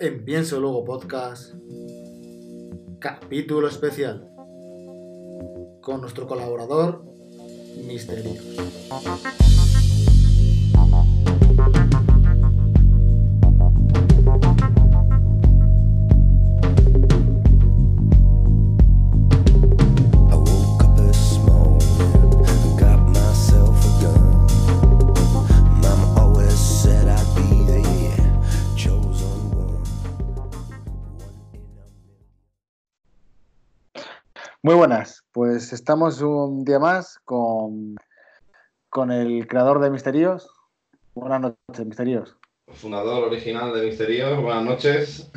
en Pienso Luego Podcast, capítulo especial, con nuestro colaborador, Misterios. Pues estamos un día más con, con el creador de Misterios. Buenas noches, Misterios. fundador original de Misterios. Buenas noches.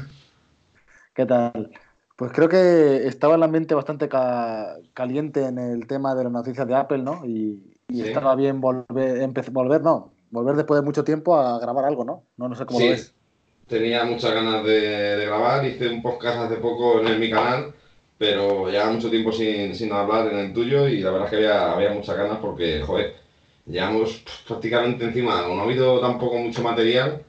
¿Qué tal? Pues creo que estaba el ambiente bastante ca- caliente en el tema de las noticias de Apple, ¿no? Y, y Sí. estaba bien volver, volver, no, volver después de mucho tiempo a grabar algo, ¿no? No, no sé cómo Sí, lo ves. tenía muchas ganas de, de grabar. Hice un podcast hace poco en, mi canal, pero llevaba mucho tiempo sin, sin hablar en el tuyo y la verdad es que había, había muchas ganas porque, joder, llevamos prácticamente encima, no ha habido tampoco mucho material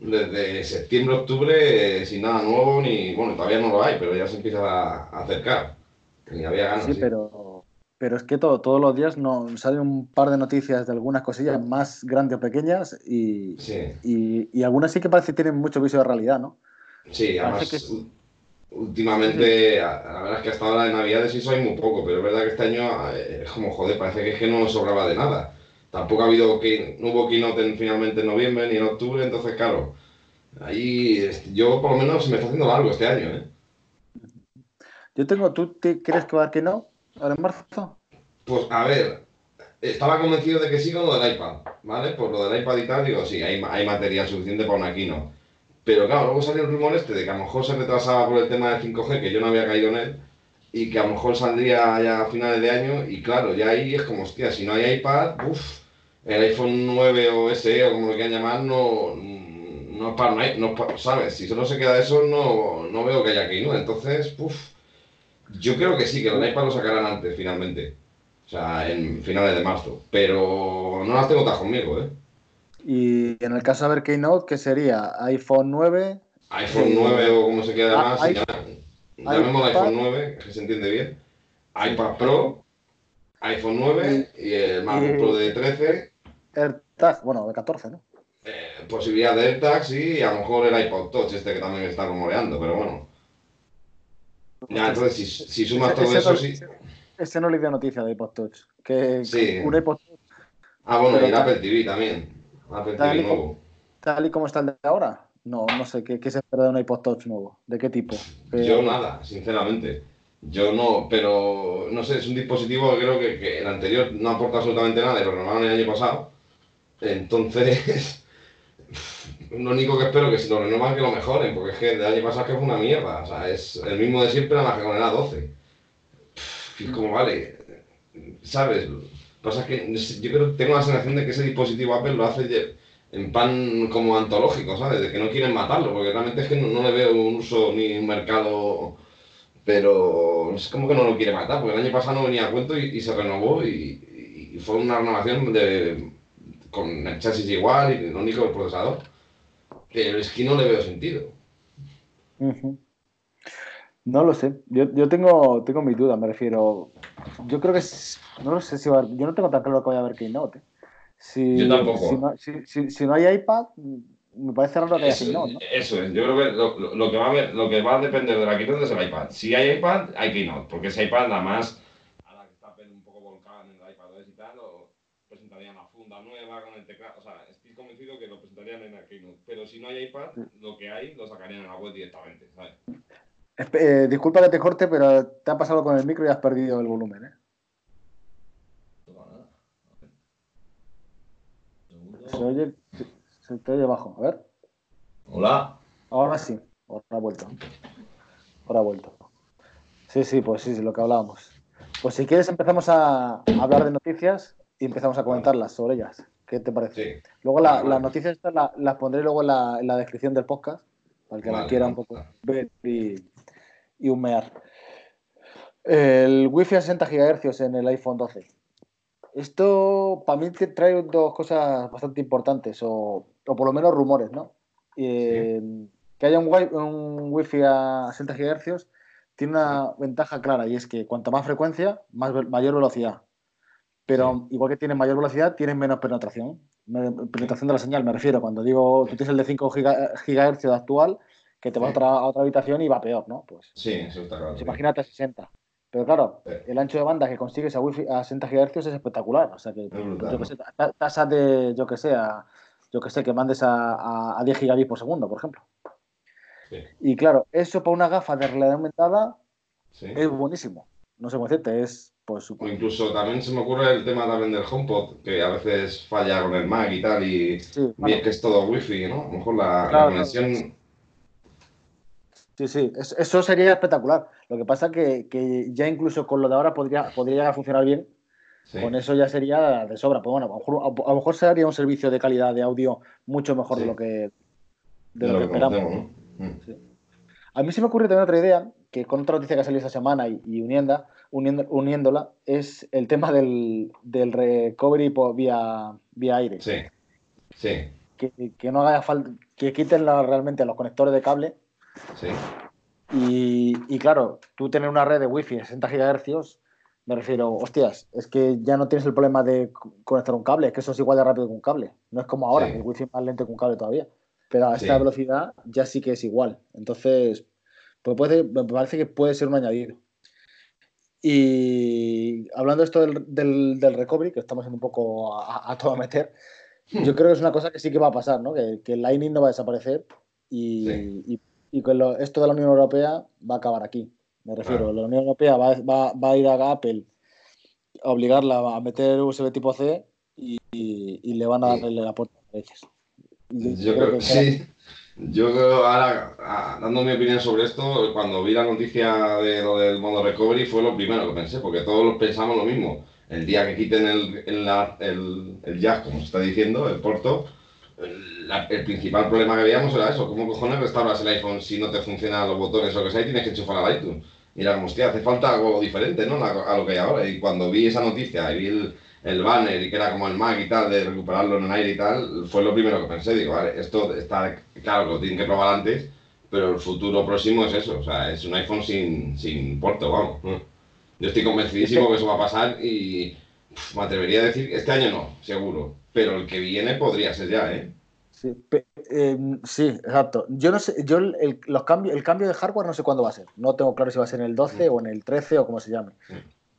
desde septiembre, octubre, eh, sin nada nuevo, ni, bueno, todavía no lo hay, pero ya se empieza a, a acercar. Y había ganas. Sí, sí. pero, pero es que todo, todos los días no, salen un par de noticias de algunas cosillas más grandes o pequeñas y, Sí. y, y algunas sí que parece que tienen mucho viso de realidad, ¿no? Sí, además, últimamente, la verdad es que hasta ahora de Navidades sí hay muy poco, pero es verdad que este año eh, es como, joder, parece que es que no nos sobraba de nada. Tampoco ha habido, que no hubo keynote en- finalmente en noviembre ni en octubre, entonces, claro, ahí yo por lo menos se me está haciendo largo este año, ¿eh? Yo tengo, ¿tú te- crees que va a que no? Ahora en marzo. Pues a ver, estaba convencido de que sí con lo del iPad, ¿vale? Por lo del iPad y tal, digo, sí, hay, hay material suficiente para una keynote. Pero claro, luego salió el rumor este de que a lo mejor se retrasaba por el tema del 5G, que yo no había caído en él, y que a lo mejor saldría ya a finales de año, y claro, ya ahí es como, hostia, si no hay iPad, uff, el iPhone 9 o SE o como lo quieran llamar, no, no es para, no para- ¿sabes? Si solo se queda eso, no, no veo que haya keynote, entonces, uff, yo creo que sí, que el iPad lo sacarán antes, finalmente. O sea, en finales de marzo. Pero no las tengo todas conmigo, ¿eh? Y en el caso de ver Keynote, ¿qué sería? iPhone 9, iPhone Sí. 9 o como se quede Ah, más, iPad. iPhone 9, que se entiende bien. iPad Pro, iPhone 9 y el MacBook Pro de 13. AirTag, bueno, de 14, ¿no? eh, posibilidad de AirTags y a lo mejor el iPod Touch, este que también está rumoreando, pero bueno. Ya, entonces si, si sumas Ese- todo ese eso, no- sí. Ese no le dio noticia de iPod Touch. Que, Sí. que un iPod Touch, Ah, bueno, y el Apple TV también. Tal y como- tal y como está el de ahora, no, no sé, ¿qué, qué se espera de un iPod Touch nuevo? ¿De qué tipo? Yo nada, sinceramente. Yo no, pero no sé, es un dispositivo que creo que, que el anterior no aporta absolutamente nada y lo renovaron el año pasado. Entonces, lo único que espero que si lo renuevan que lo mejoren, porque es que el año pasado es que fue una mierda. O sea, es el mismo de siempre, nada más que con el A12. Y es como, vale, ¿sabes? Pasa que no sé, yo creo tengo la sensación de que ese dispositivo Apple lo hace en pan como antológico, ¿sabes? De que no quieren matarlo, porque realmente es que no, no le veo un uso ni un mercado, pero es como que no lo quiere matar, porque el año pasado no venía a cuento y, se renovó y, fue una renovación de, con el chasis igual y lo único el procesador. Pero es que no le veo sentido. Ujú. No lo sé. Yo, yo tengo, tengo mis dudas, me refiero. Yo creo que es- no lo sé si va a yo no tengo tan claro que vaya a haber Keynote. Si, Yo tampoco. Si no, si- si- si no hay iPad, me parece raro que haya Eso, Keynote, ¿no? eso es, yo creo que lo, lo- lo que va a ver- lo que va a depender de la Keynote es el iPad. Si hay iPad, hay Keynote, porque ese iPad además, ahora que está un poco volcada en el iPad y tal, o presentarían la funda nueva con el teclado, o sea, estoy convencido que lo presentarían en la Keynote, pero si no hay iPad, lo que hay lo sacarían en la web directamente, ¿sabes? Eh, disculpa que te corte, pero te ha pasado con el micro y has perdido el volumen, ¿eh? Se oye, se, te oye bajo. A ver. Hola. Ahora sí. Ahora ha vuelto. Ahora ha vuelto. Sí, sí, pues sí, sí, lo que hablábamos. Pues si quieres empezamos a hablar de noticias y empezamos a comentarlas sobre ellas. ¿Qué te parece? Sí. Luego la- Vale. las noticias estas la- las pondré luego en la, en la descripción del podcast, para el que la Vale, quiera un poco ver y, y humear. El Wi-Fi a 60 GHz en el iPhone 12. Esto para mí trae dos cosas bastante importantes, o, o por lo menos rumores, ¿no? Eh, que haya un, un wifi a 60 GHz tiene una ventaja clara y es que cuanto más frecuencia, más, mayor velocidad. Pero igual que tienen mayor velocidad, tienen menos penetración. Penetración de la señal, me refiero. Cuando digo, tú tienes el de 5 giga- GHz actual, que te vas a Sí. otra, a otra habitación y va peor, ¿no? Pues, Sí, eso está claro. pues imagínate a 60. Pero claro, Sí. el ancho de banda que consigues a, wifi, a 60 GHz es espectacular. O sea que, brutal, yo ¿no? que sé, ta- tasas de, yo que sé, a- yo que sé, que mandes a, a, a 10 gigabits por segundo, por ejemplo. Sí. Y claro, eso para una gafa de realidad aumentada es buenísimo. No sé cómo decirte, es pues O incluso también se me ocurre el tema también del HomePod, que a veces falla con el Mac y tal, y bueno, que es todo wifi, ¿no? A lo mejor la, la Claro, conexión... sí, sí, es- eso sería espectacular. Lo que pasa que, que ya incluso con lo de ahora podría, podría llegar a funcionar bien. Sí, Con eso ya sería de sobra. Pues bueno, a lo mejor, a lo mejor sería un servicio de calidad de audio mucho mejor Sí. de lo que, de de lo lo que que esperamos. Mm. A mí se me ocurre también otra idea, que con otra noticia que ha salido esta semana y, y unienda, uniendo- uniéndola, es el tema del, del recovery por vía, vía aire. Sí, sí, Que, que no haga falta, que quiten la- realmente los conectores de cable sí. y, y claro, tú tener una red de wifi de 60 GHz, me refiero, hostias, es que ya no tienes el problema de co- conectar un cable, es que eso es igual de rápido que un cable. No es como ahora, Sí. que el wifi es más lento que un cable todavía. Pero a Sí. esta velocidad ya sí que es igual. Entonces, pues puede, me parece que puede ser un añadido. Y hablando de esto del, del, del recovery, que estamos en un poco a, a todo a meter, yo creo que es una cosa que sí que va a pasar, ¿no? Que, que el Lightning no va a desaparecer y, Sí. y, y que lo- esto de la Unión Europea va a acabar aquí. Me refiero, Claro. la Unión Europea va, va- va a ir a Apple a obligarla a meter USB tipo C y, y- y le van a Sí. darle la puerta a veces. Y Yo creo que que- sí. Yo creo, ahora, ah, dando mi opinión sobre esto, cuando vi la noticia de lo del modo recovery fue lo primero que pensé, porque todos pensamos lo mismo. El día que quiten el, el, el, el jack, como se está diciendo, el porto, el, la- el principal problema que veíamos era eso, ¿cómo cojones restauras el iPhone si no te funcionan los botones o lo que sea y tienes que enchufar al iTunes? Y era como, hostia, hace falta algo diferente, ¿no? A, a lo que hay ahora. Y cuando vi esa noticia y vi el, el banner y que era como el Mac y tal, de recuperarlo en el aire y tal, fue lo primero que pensé. Digo, vale, esto está claro que lo tienen que probar antes, pero el futuro próximo es eso. O sea, es un iPhone sin, sin puerto, vamos. ¿no? Yo estoy convencidísimo que eso va a pasar y me atrevería a decir, este año no, seguro. Pero el que viene podría ser ya, ¿eh? Sí, eh, sí, exacto. Yo no sé, yo el, los cambios, el cambio de hardware no sé cuándo va a ser. No tengo claro si va a ser en el 12 o en el 13 o como se llame. Sí.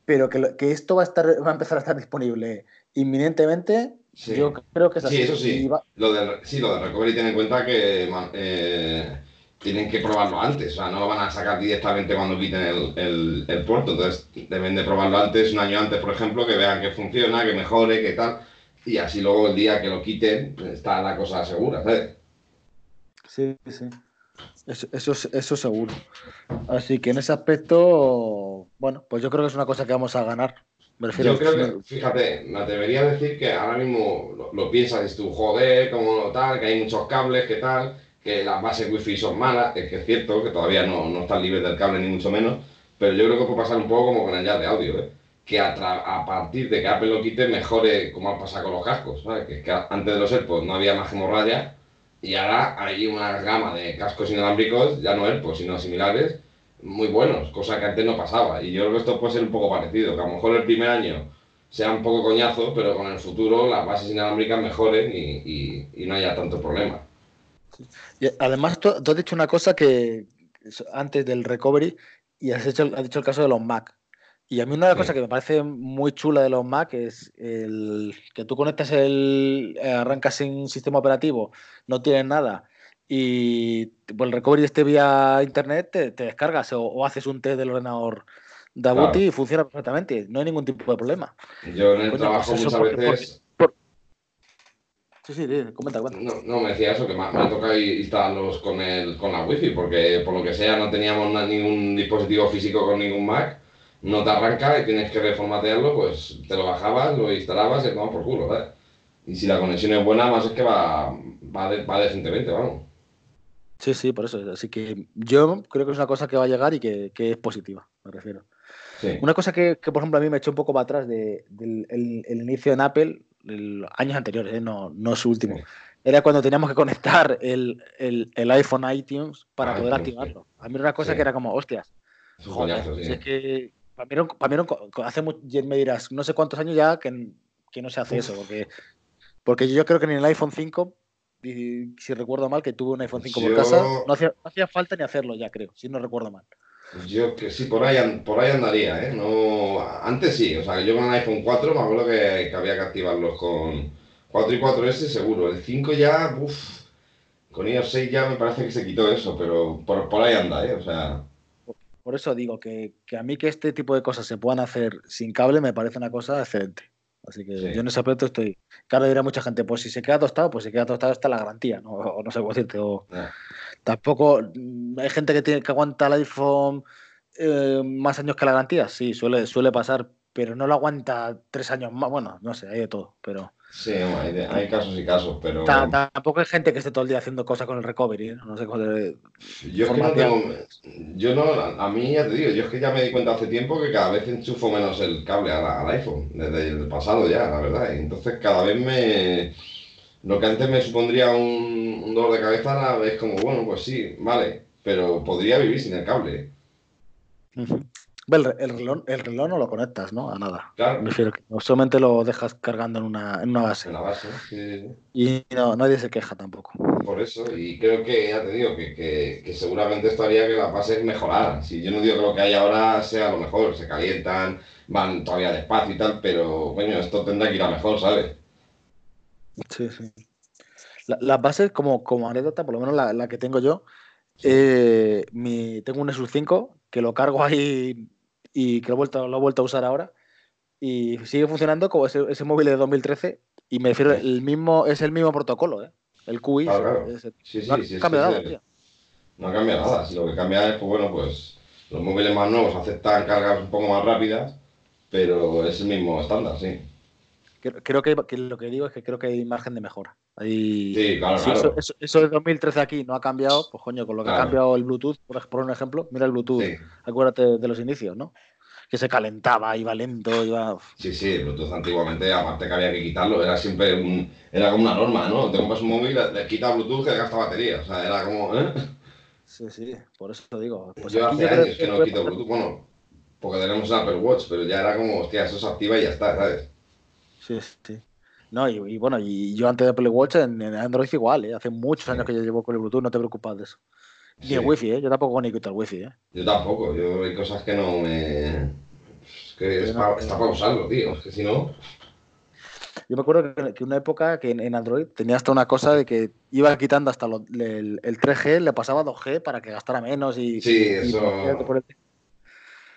Pero que, que esto va a estar, va a empezar a estar disponible inminentemente, yo creo que es así. Sí, eso sí. Va- Lo sí, lo de Recovery, ten en cuenta que eh, tienen que probarlo antes. O sea, no lo van a sacar directamente cuando quiten el, el, el puerto. Entonces, deben de probarlo antes, un año antes, por ejemplo, que vean que funciona, que mejore, que tal. Y así luego el día que lo quiten, pues, está la cosa segura, ¿sabes? Sí, sí. Eso, eso, es- eso seguro. Así que en ese aspecto, bueno, pues yo creo que es una cosa que vamos a ganar. Me refiero Yo creo que, fíjate, me atrevería a decir que ahora mismo lo, lo piensas, es tú, joder, como tal, que hay muchos cables, que tal, que las bases wifi son malas, es que es cierto que todavía no, no están libres del cable ni mucho menos, pero yo creo que puede pasar un poco como con el jazz de audio, ¿eh? que a, partir de que Apple lo quite mejore como ha pasado con los cascos, ¿sabes? Que, es que antes de los AirPods no había más hemorragia y ahora hay una gama de cascos inalámbricos, ya no AirPods, sino similares, muy buenos, cosa que antes no pasaba. Y yo creo que esto puede ser un poco parecido, que a lo mejor el primer año sea un poco coñazo, pero con el futuro las bases inalámbricas mejoren y, y- y no haya tanto problema. Y además, tú, tú has dicho una cosa que antes del recovery y has, hecho, has dicho el caso de los Mac. Y a mí una de las Sí. cosas que me parece muy chula de los Mac es el que tú conectas el, eh, arrancas sin sistema operativo, no tienes nada y pues, el recovery este vía internet te, te descargas o, o haces un test del ordenador de Claro. Y funciona perfectamente, no hay ningún tipo de problema. Yo en el Coño, trabajo pues muchas porque- veces... Sí, sí, sí, comenta, comenta. No, no, me decía eso, que me, me toca instalarlos con, el, con la wifi, porque por lo que sea no teníamos na- ningún dispositivo físico con ningún Mac, no te arranca y tienes que reformatearlo, pues te lo bajabas, lo instalabas y te por culo, ¿sabes? Y si la conexión es buena, más es que va, va, de- va decentemente, vamos. Sí, sí, por eso. Así que yo creo que es una cosa que va a llegar y que, que es positiva, me refiero. Sí, Una cosa que, que, por ejemplo, a mí me echó un poco para atrás de- del el, el inicio en Apple, el- años anteriores, ¿eh? no, no su último, Sí. era cuando teníamos que conectar el, el- el iPhone a iTunes para Ah, poder iTunes, activarlo. A mí era una cosa Sí. que era como, hostias, joder, sí. si es que para mí, para mí hace mu- ya me dirás, no sé cuántos años ya que, que no se hace Uf. eso, porque, porque yo creo que ni el iPhone 5, y si recuerdo mal, que tuve un iPhone 5 por Yo- casa, no hacía, no hacía falta ni hacerlo ya, creo, si no recuerdo mal. Yo que sí, por ahí, por ahí andaría, ¿eh? No, antes sí, o sea, yo con el iPhone 4 me acuerdo que, que había que activarlos con 4 y 4S seguro. El 5 ya, uff, con iOS 6 ya me parece que se quitó eso, pero por, por ahí anda, ¿eh? O sea, Por eso digo que, que a mí que este tipo de cosas se puedan hacer sin cable me parece una cosa excelente. Así que Sí. yo en ese aspecto estoy. Claro, dirá mucha gente, pues si se queda tostado, pues si queda tostado está la garantía, ¿no? O no sé cómo decirte. O. tampoco. mm, Hay gente que tiene que aguanta el iPhone eh, más años que la garantía. Sí, suele, suele pasar, pero no lo aguanta tres años más. Bueno, no sé, hay de todo. Pero sí, hay, de- hay casos y casos, pero ta- tampoco hay gente que esté todo el día haciendo cosas con el recovery. ¿eh? No sé cómo. de- yo es que no tengo, yo no, a, mí ya te digo, yo es que ya me di cuenta hace tiempo que cada vez enchufo menos el cable al iPhone, desde el pasado ya, la verdad, y entonces cada vez me, lo que antes me supondría un, un dolor de cabeza ahora es como, bueno, pues sí, vale, pero podría vivir sin el cable, El, el reloj, el reloj no lo conectas, ¿no? A nada. claro, Me refiero que solamente lo dejas cargando en una, en una base. en la base, sí. Y no, nadie se queja tampoco. Por eso, y creo que, ya te digo, que, que, que seguramente esto haría que las bases mejoraran. Si yo no digo que lo que hay ahora sea lo mejor, se calientan, van todavía despacio y tal, pero, coño, esto tendrá que ir a mejor, ¿sabes? Sí, sí. La- las bases, como, como anécdota, por lo menos la, la que tengo yo, eh, mi, tengo un Nexus 5 que lo cargo ahí y que lo he vuelto, lo he vuelto a usar ahora y sigue funcionando como ese, ese móvil de 2013 y me refiero, el mismo, es el mismo protocolo, ¿eh? El QI. Claro, claro. Sí, sí, no ha sí, que nada, tío. No cambia nada. Si lo que cambia es, pues bueno, pues los móviles más nuevos aceptan cargas un poco más rápidas, pero es el mismo estándar, sí. Creo, que, que lo que digo es que creo que hay margen de mejora. Hay, Sí, claro, si claro. eso, eso- eso de 2013 aquí no ha cambiado, pues coño, con lo que ha cambiado el Bluetooth, por, por un ejemplo, mira el Bluetooth, Sí, acuérdate de los inicios, ¿no? Que se calentaba, iba lento, iba. sí, sí, el Bluetooth antiguamente, aparte que había que quitarlo, era siempre un, era como una norma, ¿no? Te compras un móvil, le quitas Bluetooth que gasta batería, o sea, era como, ¿eh? Sí, sí, por eso te digo. Pues Yo hace años que no puede quito Bluetooth, bueno, porque tenemos el Apple Watch, pero ya era como, hostia, eso se activa y ya está, ¿sabes? Sí, sí. No, y, y bueno, y yo antes de Apple Watch en, en Android igual, ¿eh? Hace muchos Sí. años que yo llevo con el Bluetooth, no te preocupes de eso. Ni Sí. el Wi-Fi, ¿eh? Yo tampoco ni quito el Wi-Fi, ¿eh? Yo tampoco, yo hay cosas que no me... Es que es no- está para usarlo, tío, es que si no... Yo me acuerdo que, que una época que en, en Android tenía hasta una cosa de que iba quitando hasta lo- el, el 3G, le pasaba a 2G para que gastara menos y. Sí, y eso- por el-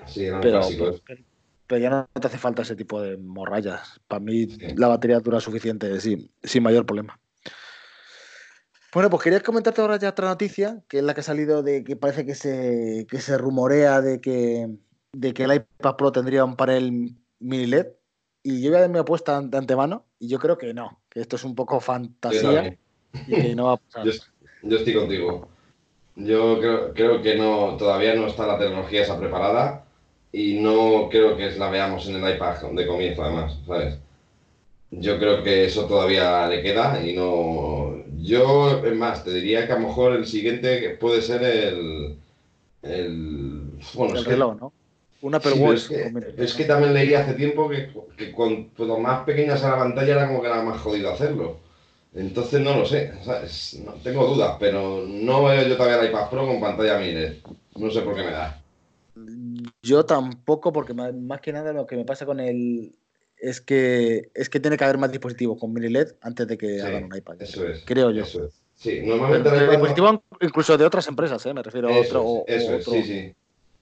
Sí, era un pero, clásico. ¿eh? pero, pero ya no te hace falta ese tipo de morrayas. Para mí Sí. la batería dura suficiente sin, sin mayor problema. Bueno, pues quería comentarte ahora ya otra noticia, que es la que ha salido de que parece que se, que se rumorea de que, de que el iPad Pro tendría un panel mini LED. Y yo voy a dar mi apuesta de antemano, y yo creo que no, que esto es un poco fantasía y que no va a pasar. Yo, yo estoy contigo. Yo creo, creo que no, todavía no está la tecnología esa preparada y no creo que la veamos en el iPad de comienzo, además, ¿sabes? Yo creo que eso todavía le queda y no. Yo, es más, te diría que a lo mejor el siguiente que puede ser el. el bueno, el es que- reloj, ¿no? Un Apple Sí, es, que, es ¿no? que también leí hace tiempo que, que cuanto más pequeña sea la pantalla era como que era más jodido hacerlo. Entonces no lo sé, ¿sabes? No, tengo dudas, pero no veo yo todavía el iPad Pro con pantalla mini LED. No sé por qué me da. Yo tampoco, porque más que nada lo que me pasa con el es que es que tiene que haber más dispositivos con mini LED antes de que Sí, hagan un iPad. Eso es. Creo yo. Eso es. Sí, normalmente el no- dispositivos incluso de otras empresas, ¿eh? me refiero a Eso otro. es, eso o es, otro- sí, sí.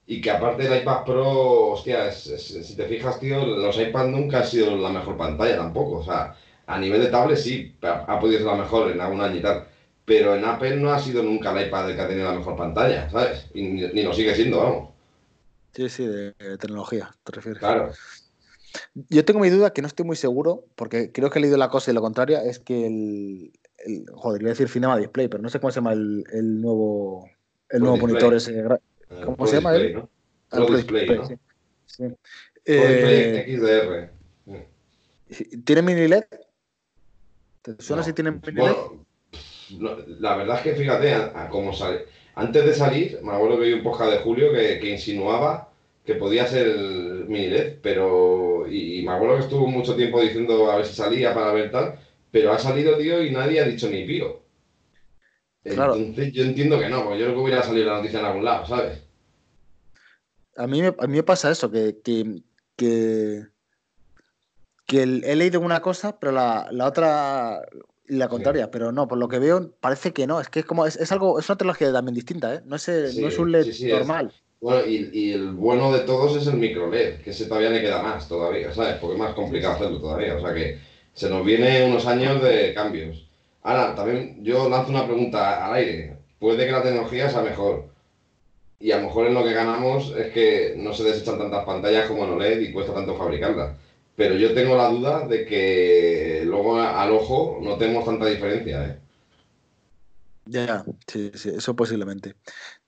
Y que aparte el iPad Pro, hostia, es- es- si te fijas, tío, los iPad nunca han sido la mejor pantalla tampoco. O sea, a nivel de tablet sí, ha, ha podido ser la mejor en algún año y tal. Pero en Apple no ha sido nunca el iPad el que ha tenido la mejor pantalla, ¿sabes? Y ni, ni lo sigue siendo, vamos. Sí, sí, de, de tecnología, te refieres. Claro. Yo tengo mi duda, que no estoy muy seguro, porque creo que he leído la cosa y lo contraria, es que el, el- joder, iba a decir Cinema Display, pero no sé cómo se llama el, el nuevo el Pro nuevo Display. monitor ese. Eh, ¿Cómo Pro se llama Display, él? ¿no? Ah, Pro Display, Display, ¿no? sí. Sí. Eh, Display XDR. ¿Tiene mini LED? ¿Te suena No. si tiene mini LED? Bueno, no, la verdad es que fíjate, a, a cómo sale. Antes de salir, me acuerdo que vi un podcast de Julio que, que insinuaba que podía ser el pero. Y, y me acuerdo que estuvo mucho tiempo diciendo a ver si salía para ver tal, pero ha salido, tío, y nadie ha dicho ni pío. Claro. Entonces yo entiendo que no, porque yo creo que hubiera salido la noticia en algún lado, ¿sabes? A mí, me- a mí me pasa eso, que, que, que, que el- he leído una cosa, pero la, la otra la contraria, pero no, por lo que veo parece que no, es que es como, es, es algo, es una tecnología también distinta, ¿eh? No es, eh, Sí, no es un LED sí, sí, es- normal. Bueno, y, y el bueno de todos es el micro LED, que ese todavía le queda más todavía, ¿sabes? Porque es más complicado hacerlo todavía, o sea que se nos viene unos años de cambios. Ahora, también yo lanzo una pregunta al aire. Puede que la tecnología sea mejor. Y a lo mejor en lo que ganamos es que no se desechan tantas pantallas como en OLED y cuesta tanto fabricarlas. Pero yo tengo la duda de que luego al ojo no tenemos tanta diferencia, ¿eh? Ya, sí, sí, eso posiblemente.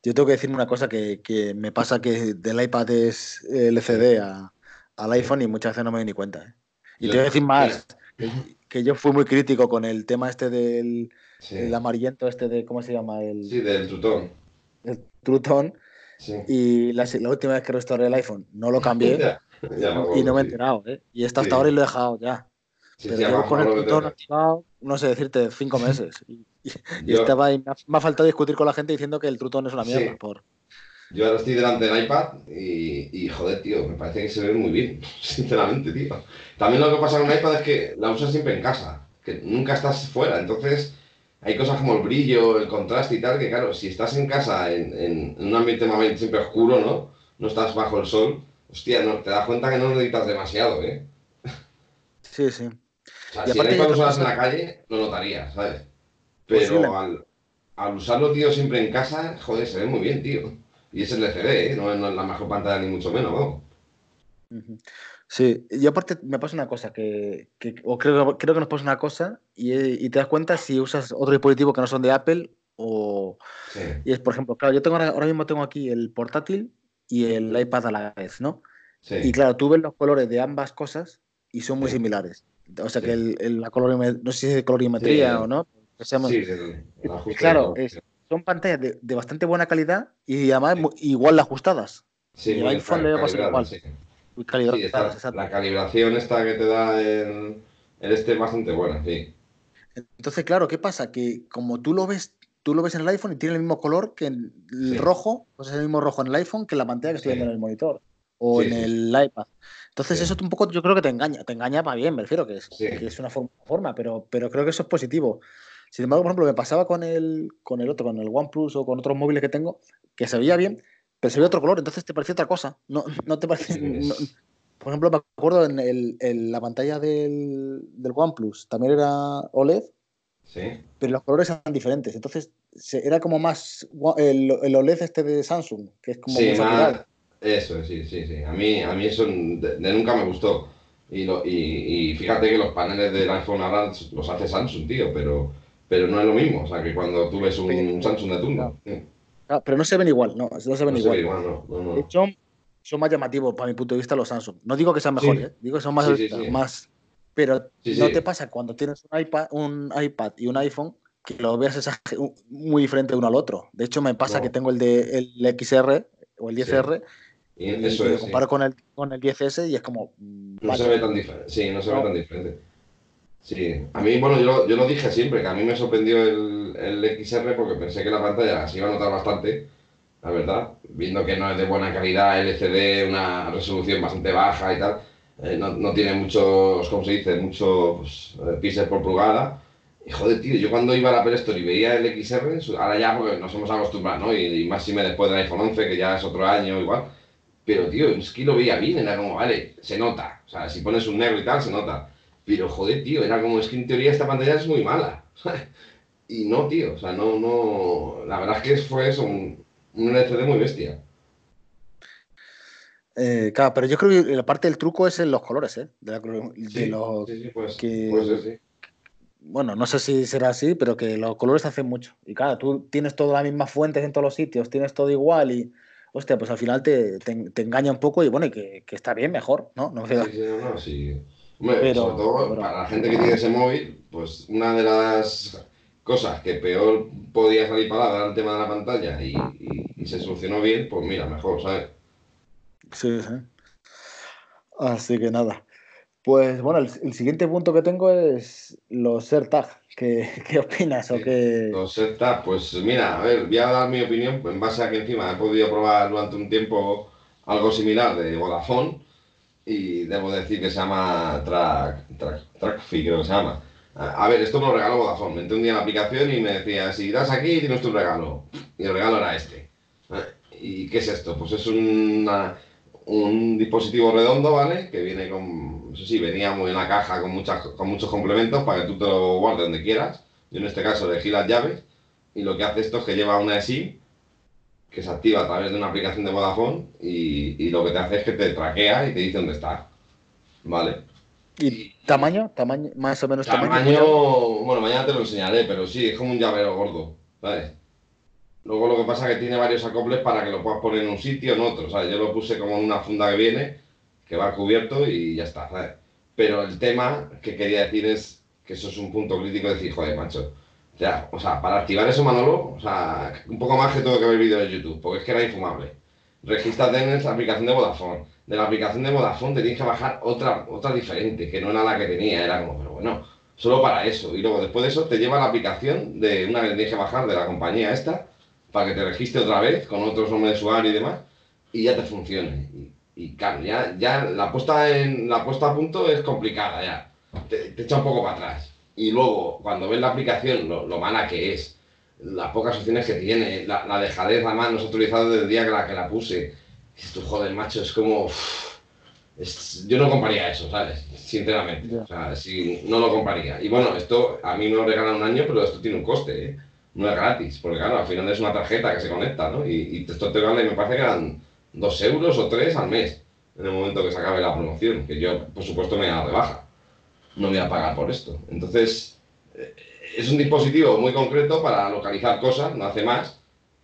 Yo tengo que decir una cosa que, que me pasa que del iPad es LCD a, al iPhone y muchas veces no me doy ni cuenta. ¿eh? Y Yo- te voy a decir más, que, que yo fui muy crítico con el tema este del Sí, el amarillento, este de, ¿cómo se llama? El, sí del tutón. el Trutón. Sí. Y la, la última vez que restauré el iPhone no lo cambié Ya, y no me he enterado. ¿eh? Y está hasta Sí. ahora y lo he dejado ya. Sí, Pero sí, llevo con el te- activado, no sé decirte, cinco meses. Y, y- y Yo- estaba ahí, me ha, me ha faltado discutir con la gente diciendo que el Trutón es una mierda. Por, Yo ahora estoy delante del iPad y, y, joder, tío, me parece que se ve muy bien, sinceramente, tío. También lo que pasa con el iPad es que la usas siempre en casa, que nunca estás fuera, entonces hay cosas como el brillo, el contraste y tal, que claro, si estás en casa en, en- en un ambiente más siempre oscuro, ¿no? No estás bajo el sol, hostia, no, te das cuenta que no necesitas demasiado, ¿eh? Sí, sí. O sea, Y si aparte lo otra usaras en la calle, lo notarías, ¿sabes? Pero Posible. al, al usarlo, tío, siempre en casa, joder, se ve muy bien, tío. Y es el LCD, ¿eh? No, es- no es la mejor pantalla ni mucho menos, vamos. Ujú. Sí, y aparte me pasa una cosa, que, que- o creo, creo que nos pasa una cosa y, y te das cuenta si usas otro dispositivo que no son de Apple o... Sí, Y es, por ejemplo, claro, yo tengo ahora, ahora mismo tengo aquí el portátil y el iPad a la vez, ¿no? sí. Y claro, tú ves los colores de ambas cosas y son muy Sí. similares. O sea que el, el- la colorimetría, no sé si es colorimetría o no. seamos- el, el claro, es- son pantallas de, de bastante buena calidad y además igual ajustadas. Sí, el muy iPhone le pasa igual. sí. Muy Sí, calibradas, está- exacto. la calibración esta que te da el, el este es bastante buena, sí. Entonces, claro, ¿qué pasa? Que como tú lo ves, tú lo ves en el iPhone y tiene el mismo color que el Sí. rojo, pues es el mismo rojo en el iPhone que en la pantalla que estoy Sí. viendo en el monitor o Sí, en el iPad. Entonces, eso un poco yo creo que te engaña, te engaña para bien, me refiero que es, Sí. que es una forma, forma, pero, pero creo que eso es positivo. Sin embargo, por ejemplo, me pasaba con el, con el otro, con el OnePlus o con otros móviles que tengo, que se veía bien, pero se veía otro color, entonces te parecía otra cosa. No, no te no- es- por ejemplo, me acuerdo en, el, en la pantalla del, del OnePlus, también era OLED, Sí, pero los colores eran diferentes. Entonces se- era como más el, el OLED este de Samsung, que es como sí, más- eso, sí, sí, sí. A mí, a mí eso de, de nunca me gustó. Y, lo, y, y fíjate que los paneles del iPhone ahora los hace Samsung, tío, pero, pero no es lo mismo. O sea, que cuando tú ves un Samsung de turno, sí, Ah, pero no se ven igual, no, no se ven no se igual. no, no, son más llamativos para mi punto de vista los Samsung. No digo que sean mejores, Sí. ¿eh? digo que son más, más pero Sí, no sí. te pasa cuando tienes un iPad, un iPad y un iPhone que lo veas esa- muy diferente uno al otro. De hecho, me pasa No. que tengo el de el XR o el 10R Y y, eso y lo es, comparo con el con el 10S y es como mm, No vaya. se ve tan diferente. Sí, no se No. ve tan diferente. Sí, a mí, bueno, yo, lo- yo lo dije siempre, que a mí me sorprendió el, el XR porque pensé que la pantalla se iba a notar bastante, la verdad, viendo que no es de buena calidad, LCD, una resolución bastante baja y tal, eh, no, no tiene muchos, ¿cómo se dice? Muchos pues, eh, píxeles por pulgada. Y joder, tío, yo cuando iba a la Apple Store y veía el XR, ahora ya porque nos hemos acostumbrado, ¿no? Y, y más si me después del iPhone 11, que ya es otro año igual. Pero, tío, es que lo veía bien, era como, vale, se nota. O sea, si pones un negro y tal, se nota. Pero, joder, tío, era como, es que en teoría esta pantalla es muy mala. y no, tío, o sea, no, no. La verdad es que fue eso, un, un LCD muy bestia. Eh, claro, pero yo creo que la parte del truco es en los colores, ¿eh? De, la de Sí, los, sí, pues, que- sí. bueno, no sé si será así, pero que los colores hacen mucho. Y claro, tú tienes todas las mismas fuentes en todos los sitios, tienes todo igual y, hostia, pues al final te, te, te engaña un poco y bueno, y que, que está bien, mejor, ¿no? No sí, no. Hombre, Pero- sobre todo pero- para la gente que tiene ese móvil, pues una de las cosas que peor podía salir para dar el tema de la pantalla y, y- y se solucionó bien, pues mira, mejor, ¿sabes? Sí, sí. Así que nada. Pues bueno, el, el siguiente punto que tengo es los AirTag. ¿Qué, qué opinas? O Sí. qué... Los AirTag, pues mira, a ver, voy a dar mi opinión en base a que encima he podido probar durante un tiempo algo similar de Vodafone y debo decir que se llama Track, Track, TrackFi, creo que se llama. A a ver, esto me lo regaló Vodafone. Me entré un día en la aplicación y me decía, si das aquí tienes tu regalo. Y el regalo era este. Eh, ¿Y qué es esto? Pues es una- un dispositivo redondo, ¿vale? Que viene con, eso sí, venía muy en la caja con, muchas, con muchos complementos para que tú te lo guardes donde quieras. Yo en este caso elegí las llaves y lo que hace esto es que lleva una SIM que se activa a través de una aplicación de Vodafone y, y lo que te hace es que te traquea y te dice dónde está. ¿Vale? ¿Y tamaño? ¿Tamaño? Más o menos tamaño. Tamaño, bueno, mañana te lo enseñaré, pero sí, es como un llavero gordo, ¿sabes? Luego lo que pasa es que tiene varios acoples para que lo puedas poner en un sitio o en otro, ¿sabes? Yo lo puse como en una funda que viene, que va cubierto y ya está, ¿sabes? Pero el tema que quería decir es que eso es un punto crítico de decir, joder, macho. Ya, o sea, para activar eso, Manolo, o sea, un poco más que todo que ver vídeos de YouTube, porque es que era infumable. Regístrate en la aplicación de Vodafone. De la aplicación de Vodafone te tienes que bajar otra, otra diferente, que no era la que tenía, era como, pero bueno, solo para eso. Y luego después de eso te lleva a la aplicación de una que tienes que bajar de la compañía esta, para que te registre otra vez con otros nombres de usuario y demás, y ya te funcione. Y, y claro, ya, ya la puesta en la puesta a punto es complicada ya. Te, te echa un poco para atrás. Y luego, cuando ves la aplicación, lo, lo mala que es, las pocas opciones que tiene, la, la dejadez además no se ha utilizado desde el día que la, que la puse. Tú, joder, macho, es como. uff, es- yo no compraría eso, ¿sabes? Sinceramente. Ya. O sea, si no lo compraría. Y bueno, esto a mí me lo regalan un año, pero esto tiene un coste, ¿eh? No es gratis, porque claro, al final es una tarjeta que se conecta, ¿no? Y, y esto te vale, me parece que eran dos euros o tres al mes, en el momento que se acabe la promoción, que yo, por supuesto, me voy a dar de baja. No voy a pagar por esto. Entonces, eh, es un dispositivo muy concreto para localizar cosas, no hace más.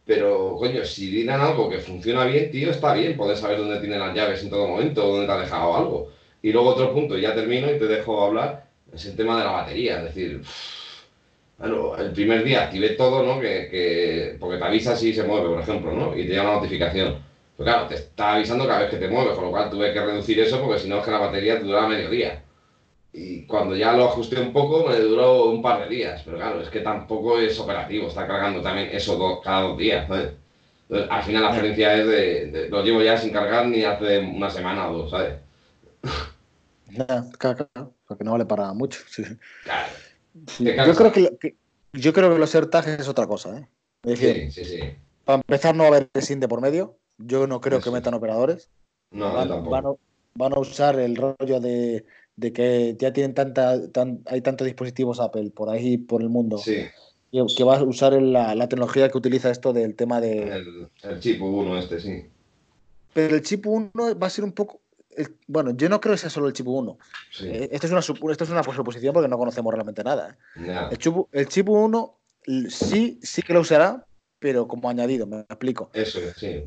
Pero, coño, si dirán algo que funciona bien, tío, está bien poder saber dónde tienen las llaves en todo momento, dónde te ha dejado algo. Y luego otro punto, y ya termino y te dejo hablar, es el tema de la batería. Es decir, bueno, el primer día activé todo, ¿no? Que, que- porque te avisa si se mueve, por ejemplo, ¿no? Y te llega una notificación. Pero claro, te está avisando cada vez que te mueves, con lo cual tuve que reducir eso porque si no es que la batería te duraba medio día. Y cuando ya lo ajusté un poco, me duró un par de días. Pero claro, es que tampoco es operativo, está cargando también eso do- cada dos días. ¿sabes? Entonces, al final la diferencia es de, de- Lo llevo ya sin cargar ni hace una semana o dos, ¿sabes? Claro, claro, porque no vale para mucho. sí. Claro. Yo creo que, lo- que- yo creo que los AirTags es otra cosa, ¿eh? Es decir, Sí, sí, sí. para empezar no va a haber SIM de por medio. Yo no creo que metan operadores. No, van, tampoco. van a, van a usar el rollo de, de que ya tienen tanta, tan- hay tantos dispositivos Apple por ahí por el mundo Sí, que, que va a usar la tecnología que utiliza esto del tema de... el, el chip 1 este, sí. Pero el chip 1 va a ser un poco... el- bueno, yo no creo que sea solo el chip 1. Sí, Eh, Esto es una, esto es una suposición porque no conocemos realmente nada. ¿eh? El chip, el chip 1 l- sí, sí que lo usará, pero como añadido, me explico. Eso es, sí.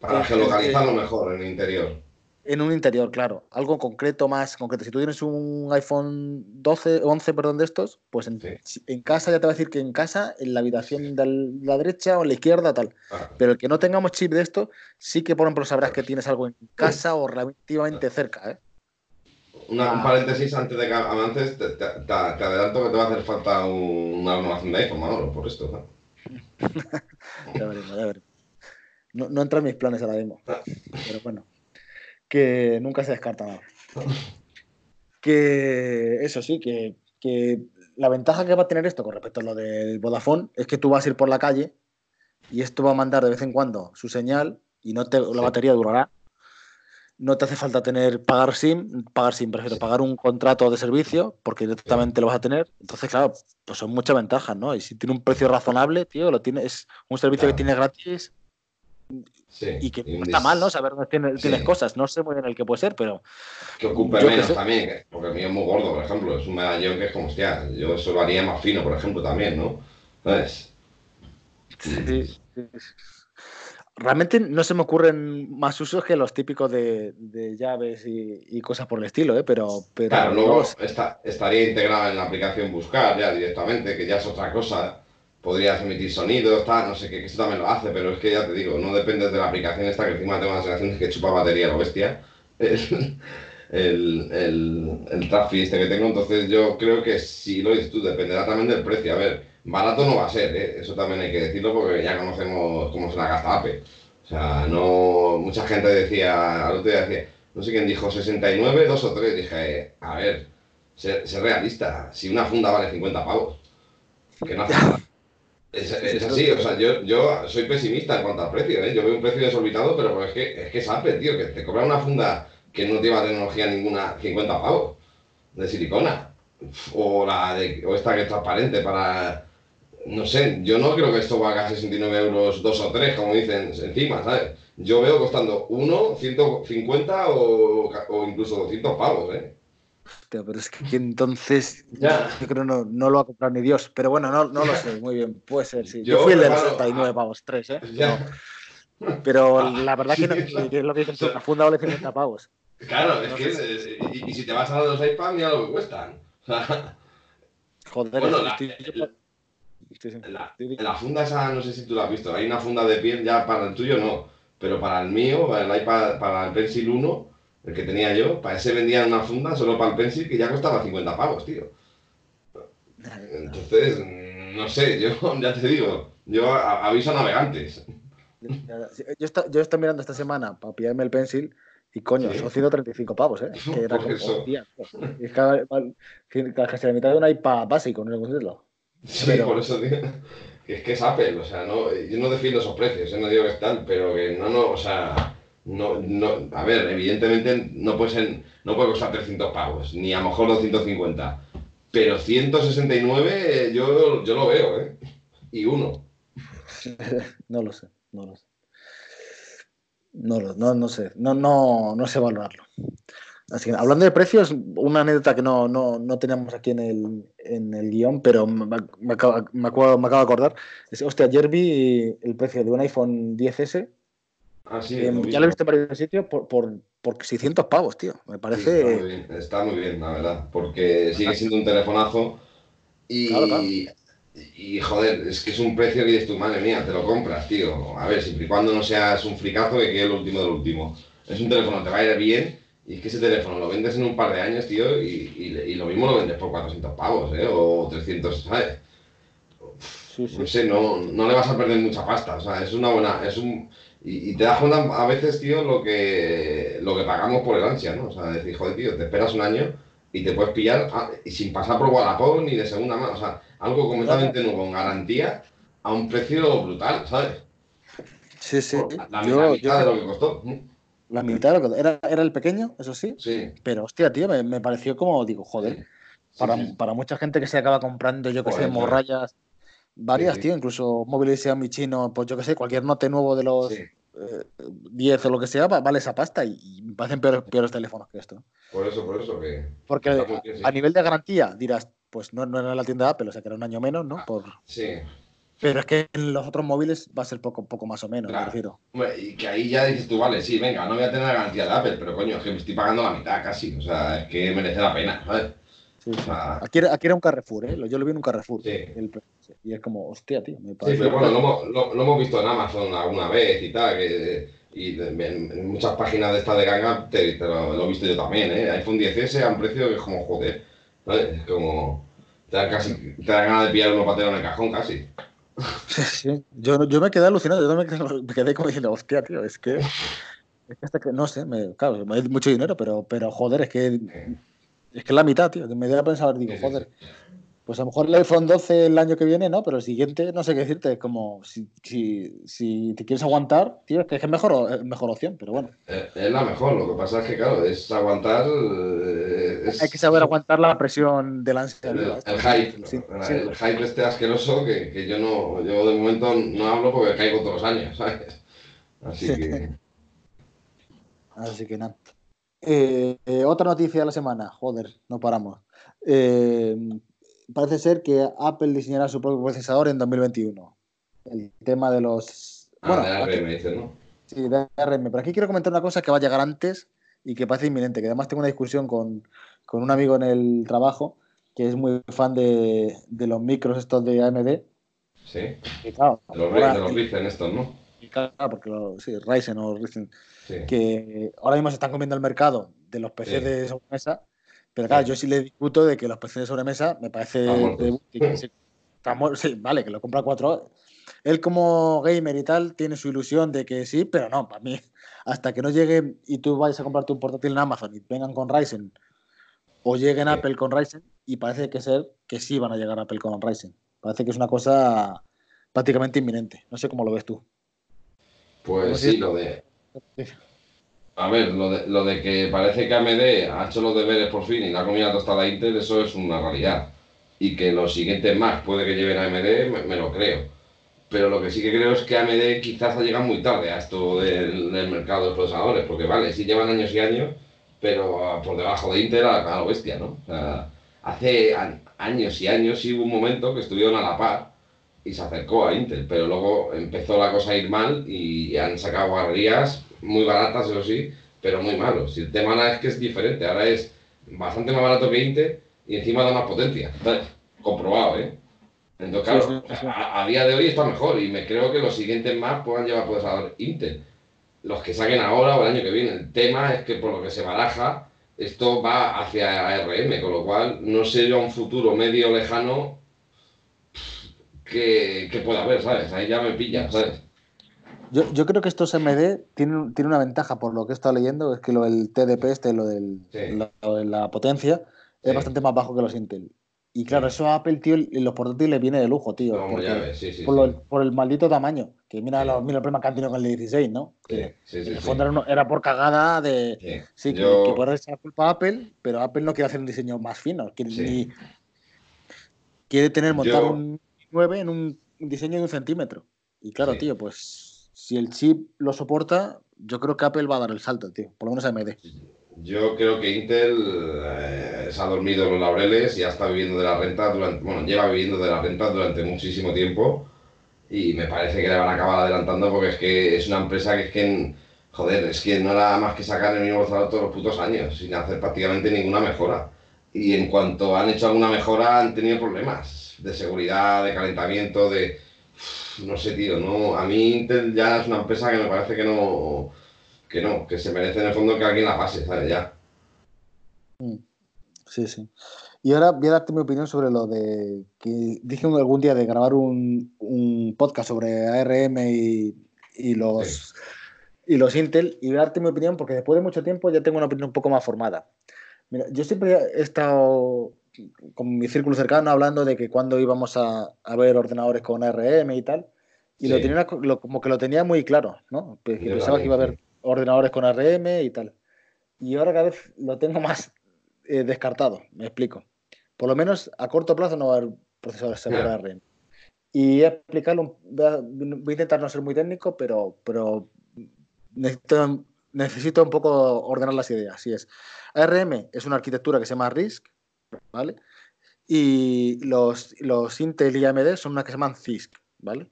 Para Eh, geolocalizarlo mejor en el interior. En un interior, claro. Algo concreto, más concreto. Si tú tienes un iPhone 12, 11, perdón, de estos, pues en, Sí. si- en casa ya te va a decir que en casa, en la habitación de la derecha o en la izquierda, tal. Pero el que no tengamos chip de esto, sí que, por ejemplo, sabrás que tienes algo en casa o relativamente cerca, ¿eh? Una, un Ah. paréntesis antes de que avances, te, te, te- te adelanto que te va a hacer falta un- una renovación de iPhone, Manolo, por esto. ¿no? Ya veremos, ya veremos. No, no entra en mis planes ahora mismo. Pero bueno, que nunca se descarta nada. Que eso sí, que, que la ventaja que va a tener esto con respecto a lo del Vodafone es que tú vas a ir por la calle y esto va a mandar de vez en cuando su señal y no te, la Sí. batería durará. No te hace falta tener pagar SIM, pagar SIM, prefiero Sí. pagar un contrato de servicio porque directamente lo vas a tener. Entonces, claro, pues son muchas ventajas, ¿no? Y si tiene un precio razonable, tío, lo tiene, es un servicio Claro. que tienes gratis Sí. y que está mal, ¿no? Saber dónde tienes, Sí. tienes cosas. No sé muy bien el que puede ser, pero Que ocupe que menos también, que- porque el mío es muy gordo, por ejemplo. Es un medallón que es como, hostia, yo eso lo haría más fino, por ejemplo, también, ¿no? ¿Sabes? sí, realmente no se me ocurren más usos que los típicos de, de llaves y, y cosas por el estilo, ¿eh? Pero, pero Claro, luego está- estaría integrada en la aplicación Buscar ya directamente, que ya es otra cosa. Podrías emitir sonidos, tal, no sé qué, que eso también lo hace, pero es que ya te digo, no depende de la aplicación esta, que encima tengo la sensación de que chupa batería lo bestia. El, el, el, el este que tengo, entonces yo creo que si lo dices tú, dependerá también del precio. A ver, barato no va a ser, ¿eh? eso también hay que decirlo porque ya conocemos cómo se la gasta Apple. O sea, no. Mucha gente decía, al otro día decía, no sé quién dijo 69, 2 o 3. Dije, a ver, ser, ser realista. Si una funda vale 50 pavos, que no hace nada. Es, es así, o sea, yo, yo soy pesimista en cuanto al precio, ¿eh? Yo veo un precio desorbitado, pero es que es, que es Apple, tío, que te cobra una funda que no lleva tecnología ninguna 50 pavos de silicona. O, la de, o esta que es transparente para. No sé, yo no creo que esto valga 69 euros, 2 o 3, como dicen encima, ¿sabes? Yo veo costando 1, 150 o, o incluso 200 pavos, ¿eh? Hostia, pero es que entonces Ya. yo creo no, no lo va a comprar ni Dios. Pero bueno, no, no lo sé, muy bien, puede ser, sí. Yo, Yo, fui el de los hermano, 69 pavos, 3, ¿eh? Ya. Pero la verdad que, no, que es lo que la funda vale 50 pavos. Claro, es No que. Y, y si te vas a los iPads, mira lo que cuestan. O sea, Joder, Bueno, la- estoy- la- la funda esa, no sé si tú la has visto, hay una funda de piel ya para el tuyo no, pero para el mío, para el iPad, para el Pencil 1, el que tenía yo, para ese vendían una funda solo para el Pencil que ya costaba 50 pavos, tío. Entonces, no sé, yo ya te digo, yo aviso a navegantes. Yo estoy, yo estoy mirando esta semana para pillarme el pencil y coño, Sí. son 135 pavos, ¿eh? Que era Por como, eso. hostia, es que casi la mitad de un iPad básico, no sé cómo decirlo. Sí, Pero- por eso digo, que es que es Apple, o sea, no, yo no defiendo esos precios, ¿eh? no digo que es tal, pero que no, no, o sea, no, no, a ver, evidentemente no puede ser, no puede costar 300 pavos, ni a lo mejor 250, pero 169 eh, yo, yo lo veo, ¿eh? Y uno. No lo sé, no lo sé. No, no, no sé, no, no, no sé valorarlo. Así que, hablando de precios, una anécdota que no, no, no teníamos aquí en el, en el guion, pero me, me acabo, me, acabo, me acabo de acordar. Es, hostia, ayer vi el precio de un iPhone 10S, Así que ya lo he visto en varios sitios, por, por, por 600 pavos, tío. Me Está parece... muy bien, está muy bien, la verdad, porque sigue siendo un telefonazo y, Claro, claro. y, joder, es que es un precio que dices tú, madre mía, te lo compras, tío. A ver, siempre y cuando no seas un fricazo que quede el último del último. Es un teléfono, te va a ir bien y es que ese teléfono lo vendes en un par de años, tío, y, y, y lo mismo lo vendes por 400 pavos, ¿eh? O 300, ¿sabes? Sí, sí. No sé, no, no le vas a perder mucha pasta, o sea, es una buena, es un... Y, y te das cuenta a veces, tío, lo que, lo que pagamos por el ansia, ¿no? O sea, decir, joder, tío, te esperas un año y te puedes pillar ah, y sin pasar por Wallapop ni de segunda mano, o sea, algo completamente nuevo, con garantía, a un precio brutal, ¿sabes? Sí, sí. Por la, Yo- mitad yo- de lo que costó. La mitad de lo que- era, era el pequeño, eso sí. Sí. Pero hostia, tío, me, me pareció como, digo, joder, sí, para, sí. para mucha gente que se acaba comprando, yo que sé, claro. Varias, sí. tío, incluso móviles Xiaomi chino, pues yo que sé, cualquier note nuevo de los Sí, eh, 10 o lo que sea, va- vale esa pasta y, y me parecen peores, peores teléfonos que esto. por eso, por eso que... Porque bien, a nivel de garantía dirás, pues no, no era la tienda de Apple, o sea que era un año menos, ¿no? Por... Sí. Pero es que en los otros móviles va a ser poco, poco más o menos, me Claro. refiero. Hombre, Y que ahí ya dices tú, vale, sí, venga, no voy a tener la garantía de Apple, pero coño, es que me estoy pagando la mitad casi, o sea, es que merece la pena, ¿sabes? Sí, sí. Ah. Aquí, era, aquí era un Carrefour, ¿eh? Yo lo vi en un Carrefour. Sí. el y es como, hostia, tío, me Sí, parece. pero bueno, lo hemos, lo, lo hemos visto en Amazon alguna vez y tal, que, y en, en muchas páginas de esta de ganga te, te lo, lo he visto yo también, ¿eh? iPhone 10S a un precio que es como, joder, como, te dan, casi, te dan ganas de pillar uno patero en el cajón casi. Sí, yo, yo me quedé alucinado, yo también me quedé, me quedé como diciendo, hostia, tío, es que, es que hasta que, no sé, me, claro, me da mucho dinero, pero, pero joder, es que es que la mitad, tío, que me da a pensar, digo, joder, pues a lo mejor el iPhone 12 el año que viene, ¿no? Pero el siguiente, no sé qué decirte, es como, si, si, si te quieres aguantar, tío, es que es mejor, es mejor opción, pero bueno, Es, es la mejor, lo que pasa es que, claro, es aguantar. eh, es- hay que saber aguantar la presión del ansia. El, hype, Sí, el, sí. el hype este asqueroso que, que yo no, yo de momento no hablo porque caigo todos los años, ¿sabes? Así que, Así que nada. Eh, eh, otra noticia de la semana, joder, no paramos. Eh, parece ser que Apple diseñará su propio procesador en 2021. El tema de los Ah, Bueno, de aquí- ARM, dices, ¿no? Sí, de ARM. Pero aquí quiero comentar una cosa que va a llegar antes y que parece inminente, que además tengo una discusión con, con un amigo en el trabajo que es muy fan de, de los micros estos de AMD. Sí. Y claro, los, ahora- de los Ryzen estos, ¿no? Claro, porque sí, Ryzen o Ryzen, Sí. que ahora mismo se están comiendo el mercado de los PCs Sí. de sobremesa, pero claro, yo sí le discuto de que los PCs de sobremesa me parece de- que sí, vale, que lo compra cuatro Él como gamer y tal tiene su ilusión de que sí, pero no, para mí, hasta que no llegue y tú vayas a comprarte un portátil en Amazon y vengan con Ryzen o lleguen Sí. Apple con Ryzen y parece que ser que sí van a llegar Apple con Ryzen. Parece que es una cosa prácticamente inminente. No sé cómo lo ves tú. Pues ¿Cómo sí, lo de. A ver, lo de, lo de que parece que AMD ha hecho los deberes por fin y la ha comido la tostada Intel, eso es una realidad. Y que los siguientes más puede que lleven a AMD, me, me lo creo. Pero lo que sí que creo es que AMD quizás ha llegado muy tarde a esto del, del mercado de procesadores, porque vale, sí llevan años y años, pero por debajo de Intel a, a lo bestia, ¿no? O sea, hace a- años y años sí hubo un momento que estuvieron a la par y se acercó a Intel, pero luego empezó la cosa a ir mal y han sacado guarderías muy baratas, eso sí, pero muy malos. Y el tema ahora es que es diferente, ahora es bastante más barato que Intel y encima da más potencia. Comprobado, ¿eh? Entonces, claro. A, a día de hoy está mejor y me creo que los siguientes más puedan llevar procesador Intel. Los que saquen ahora o el año que viene. El tema es que por lo que se baraja, esto va hacia ARM, con lo cual no sé yo a un futuro medio lejano que, que pueda haber, ¿sabes? Ahí ya me pilla, ¿sabes? Yo, yo creo que estos MD tienen, tienen una ventaja, por lo que he estado leyendo, es que lo del TDP, este, lo, del, Sí. lo- lo de la potencia, es Sí. bastante más bajo que los Intel. Y claro, Sí. eso a Apple, tío, en los portátiles viene de lujo, tío. Porque- ya ves, sí, sí. por, lo- por el maldito tamaño. Que mira, los- mira el problema que han tenido con el 16, ¿no? Sí, Que el fondo era, por cagada de. Sí. Que, que puede echar culpa a Apple, pero Apple no quiere hacer un diseño más fino. Quiere, ni- quiere tener, montar Yo- un 9 en un diseño de un centímetro. Y claro, Sí. tío, pues si el chip lo soporta, yo creo que Apple va a dar el salto, tío. Por lo menos AMD. Yo creo que Intel eh, se ha dormido en los laureles y ha estado viviendo de la renta durante, bueno, lleva viviendo de la renta durante muchísimo tiempo y me parece que le van a acabar adelantando porque es que es una empresa que es que, joder, es que no era más que sacar el mismo procesador todos los putos años sin hacer prácticamente ninguna mejora. Y en cuanto han hecho alguna mejora han tenido problemas de seguridad, de calentamiento, de... No sé, tío, no, a mí Intel ya es una empresa que me parece que no, que no, que se merece en el fondo que alguien la pase, ¿sabes? Ya. Mm. Sí, sí. Y ahora voy a darte mi opinión sobre lo de que dije algún día de grabar un, un podcast sobre ARM y, y los y los Intel y voy a darte mi opinión porque después de mucho tiempo ya tengo una opinión un poco más formada. Mira, yo siempre he estado con mi círculo cercano hablando de que cuando íbamos a, a ver ordenadores con ARM y tal, y lo Sí. tenía lo- como que lo tenía muy claro, ¿no? Que Yo pensaba que iba a haber ordenadores con ARM y tal. Y ahora cada vez lo tengo más eh, descartado, me explico. Por lo menos a corto plazo no va a haber procesadores con Ya. ARM. Y voy a explicarlo, un- voy a, voy a intentar no ser muy técnico, pero, pero necesito, necesito un poco ordenar las ideas. Así es. ARM es una arquitectura que se llama RISC, ¿vale? Y los, los Intel y AMD son una que se llaman CISC, ¿vale?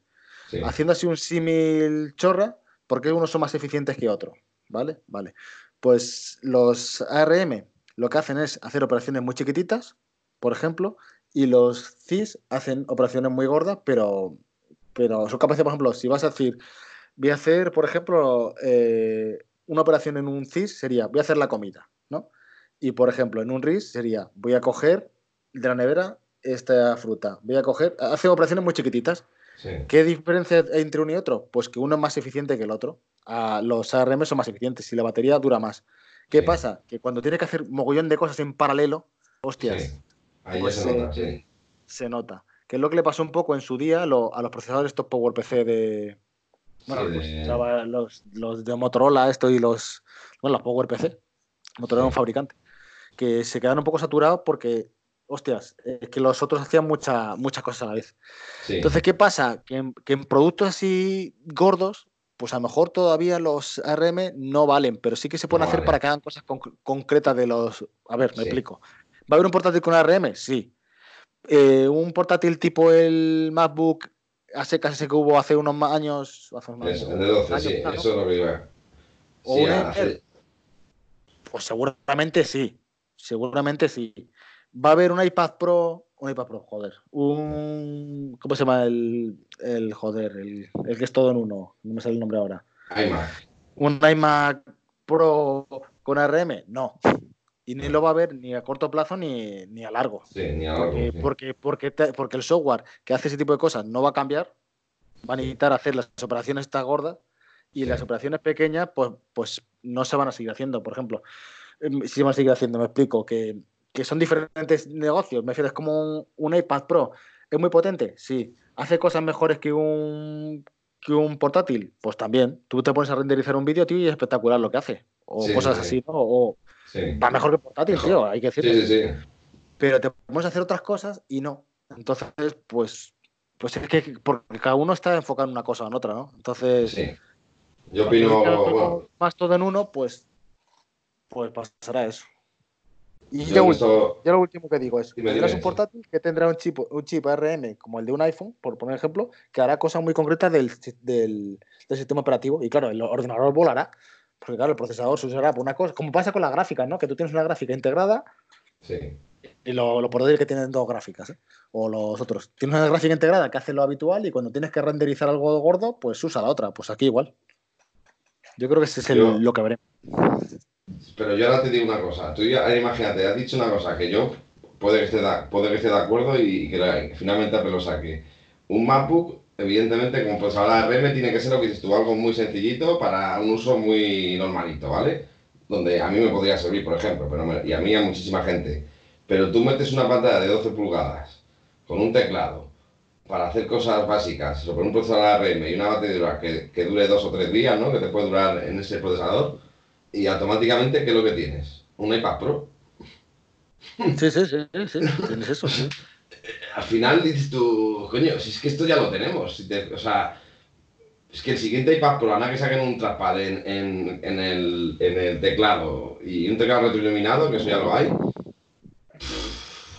Sí. Haciendo así un símil chorra, porque unos son más eficientes que otros, ¿vale? Vale. Pues los ARM lo que hacen es hacer operaciones muy chiquititas, por ejemplo, y los CIS hacen operaciones muy gordas, pero, pero son capaces, por ejemplo, si vas a decir, voy a hacer, por ejemplo, eh, una operación en un CIS sería, voy a hacer la comida, ¿no? Y, por ejemplo, en un RIS sería, voy a coger de la nevera esta fruta, voy a coger, hace operaciones muy chiquititas. Sí. ¿Qué diferencia hay entre uno y otro? Pues que uno es más eficiente que el otro. Ah, los ARM son más eficientes y la batería dura más. ¿Qué Sí. pasa? Que cuando tienes que hacer mogollón de cosas en paralelo, hostias, Sí. Ahí Pues, se nota, sí. se nota. Que es lo que le pasó un poco en su día lo- a los procesadores estos PowerPC de. Bueno, Sí, pues, de- los, los de Motorola, esto y los. Bueno, los PowerPC. Motorola era un Sí. fabricante. Que se quedaron un poco saturados porque, hostias, es que los otros hacían mucha- muchas cosas a la vez. Sí. Entonces, ¿qué pasa? Que en, que en productos así gordos, pues a lo mejor todavía los ARM no valen, pero sí que se pueden No hacer para que hagan cosas conc- concretas de los... A ver, me Sí. explico. ¿Va a haber un portátil con ARM? Sí. Eh, un portátil tipo el MacBook a secas ese que hubo hace unos años. Hace unos Eso, años, el de 12, años, sí, claro, eso es lo que iba. O Sí, un hace-. Pues seguramente sí. Seguramente sí. Va a haber un iPad Pro. Un iPad Pro, joder. Un. ¿Cómo se llama el. el joder, el, el que es todo en uno? No me sale el nombre ahora. iMac. ¿Un iMac Pro con ARM? No. Y ni lo va a haber ni a corto plazo ni, ni a largo. Sí, ni a largo, Porque, sí. porque, porque, te- porque el software que hace ese tipo de cosas no va a cambiar. Va a necesitar hacer las operaciones estas gordas y Sí. las operaciones pequeñas, pues, pues no se van a seguir haciendo. Por ejemplo, em, si van a seguir haciendo, me explico, que, que son diferentes negocios. Me refiero, es como un, un iPad Pro. ¿Es muy potente? Sí. ¿Hace cosas mejores que un, que un portátil? Pues también. Tú te pones a renderizar un vídeo, tío, y es espectacular lo que hace. O Sí, cosas sí. así, ¿no? O Sí. va mejor que portátil, Mejor. tío, hay que decirlo Sí, sí, sí. pero te podemos hacer otras cosas y no. Entonces, pues, pues es que porque cada uno está enfocado en una cosa o en otra, ¿no? Entonces, Sí. Yo opino, bueno, más todo en uno, pues, pues pasará eso. Y yo ya, he último, visto- ya lo último que digo es, Dime, tendrás dime, un sí. portátil que tendrá un chip, un chip ARM como el de un iPhone, por poner ejemplo, que hará cosas muy concretas del, del, del sistema operativo. Y claro, el ordenador volará, porque claro, el procesador se usará por una cosa, como pasa con las gráficas, ¿no? Que tú tienes una gráfica integrada Sí. y lo, lo portátiles que tienen dos gráficas, ¿eh? O los otros. Tienes una gráfica integrada que hace lo habitual y cuando tienes que renderizar algo gordo, pues usa la otra. Pues aquí igual. Yo creo que ese es el- Yo- lo que veremos. Pero yo ahora te digo una cosa. Tú ya, imagínate, has dicho una cosa que yo puede que esté de, puede que esté de acuerdo y, que la- que finalmente Apple lo saque. Un MacBook, evidentemente, como pues ahora RM, tiene que ser lo que dices tú, algo muy sencillito para un uso muy normalito, ¿vale? Donde a mí me podría servir, por ejemplo, pero me- y a mí a muchísima gente. Pero tú metes una pantalla de 12 pulgadas con un teclado para hacer cosas básicas, sobre un procesador ARM y una batería que, que dure dos o tres días, ¿no? Que te puede durar en ese procesador y automáticamente, ¿qué es lo que tienes? Un iPad Pro. Sí, sí, sí, sí, sí. Tienes eso, sí. Al final dices tú, coño, si es que esto ya lo tenemos. o sea, es que el siguiente iPad Pro, nada que saquen un trackpad en, en, el, en el teclado y un teclado retroiluminado, que eso ya lo hay.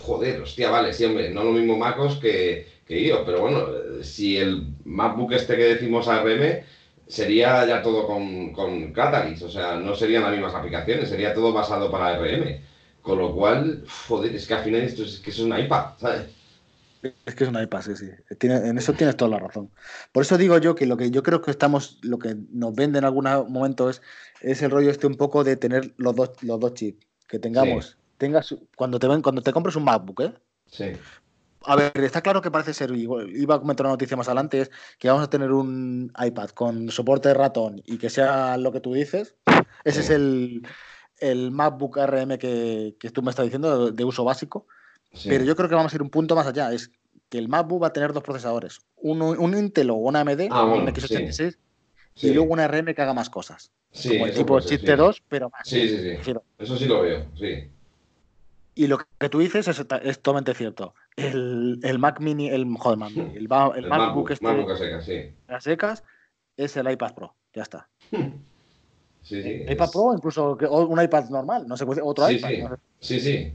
Joder, hostia, vale, sí, hombre, no lo mismo MacOS que, que iOS, pero bueno, si el MacBook este que decimos ARM sería ya todo con, con Catalyst, o sea, no serían las mismas aplicaciones, sería todo basado para ARM. Con lo cual, joder, es que al final esto es, que es un iPad, ¿sabes? Es que es una iPad, sí, sí. Tiene- en eso tienes toda la razón. Por eso digo yo que lo que yo creo que estamos, lo que nos vende en algún momento es, es el rollo este un poco de tener los dos, los dos chips. Que tengamos, tengas, cuando te ven, cuando te compres un MacBook, ¿eh? Sí. A ver, está claro que parece ser, iba a comentar una noticia más adelante, es que vamos a tener un iPad con soporte de ratón y que sea lo que tú dices. Ese Sí. es el, el MacBook ARM que, que tú me estás diciendo de, de uso básico. Sí. Pero yo creo que vamos a ir un punto más allá. Es que el MacBook va a tener dos procesadores. Uno, un Intel o una AMD, Ah, bueno, un x86, Sí. y luego un ARM que haga más cosas. Sí, como el tipo ser, chip sí. T2, pero más. Sí, sí, sí. Eso sí lo veo, sí. Y lo que tú dices es, es totalmente cierto. El, el Mac Mini, el, joder, Mini, el, ma- el El MacBook, este MacBook a secas, sí. a secas es el iPad Pro. Ya está. Sí, sí. iPad es- Pro, incluso que- o un iPad normal, no sé, puede otro Sí, iPad. sí. no sé, Sí, sí.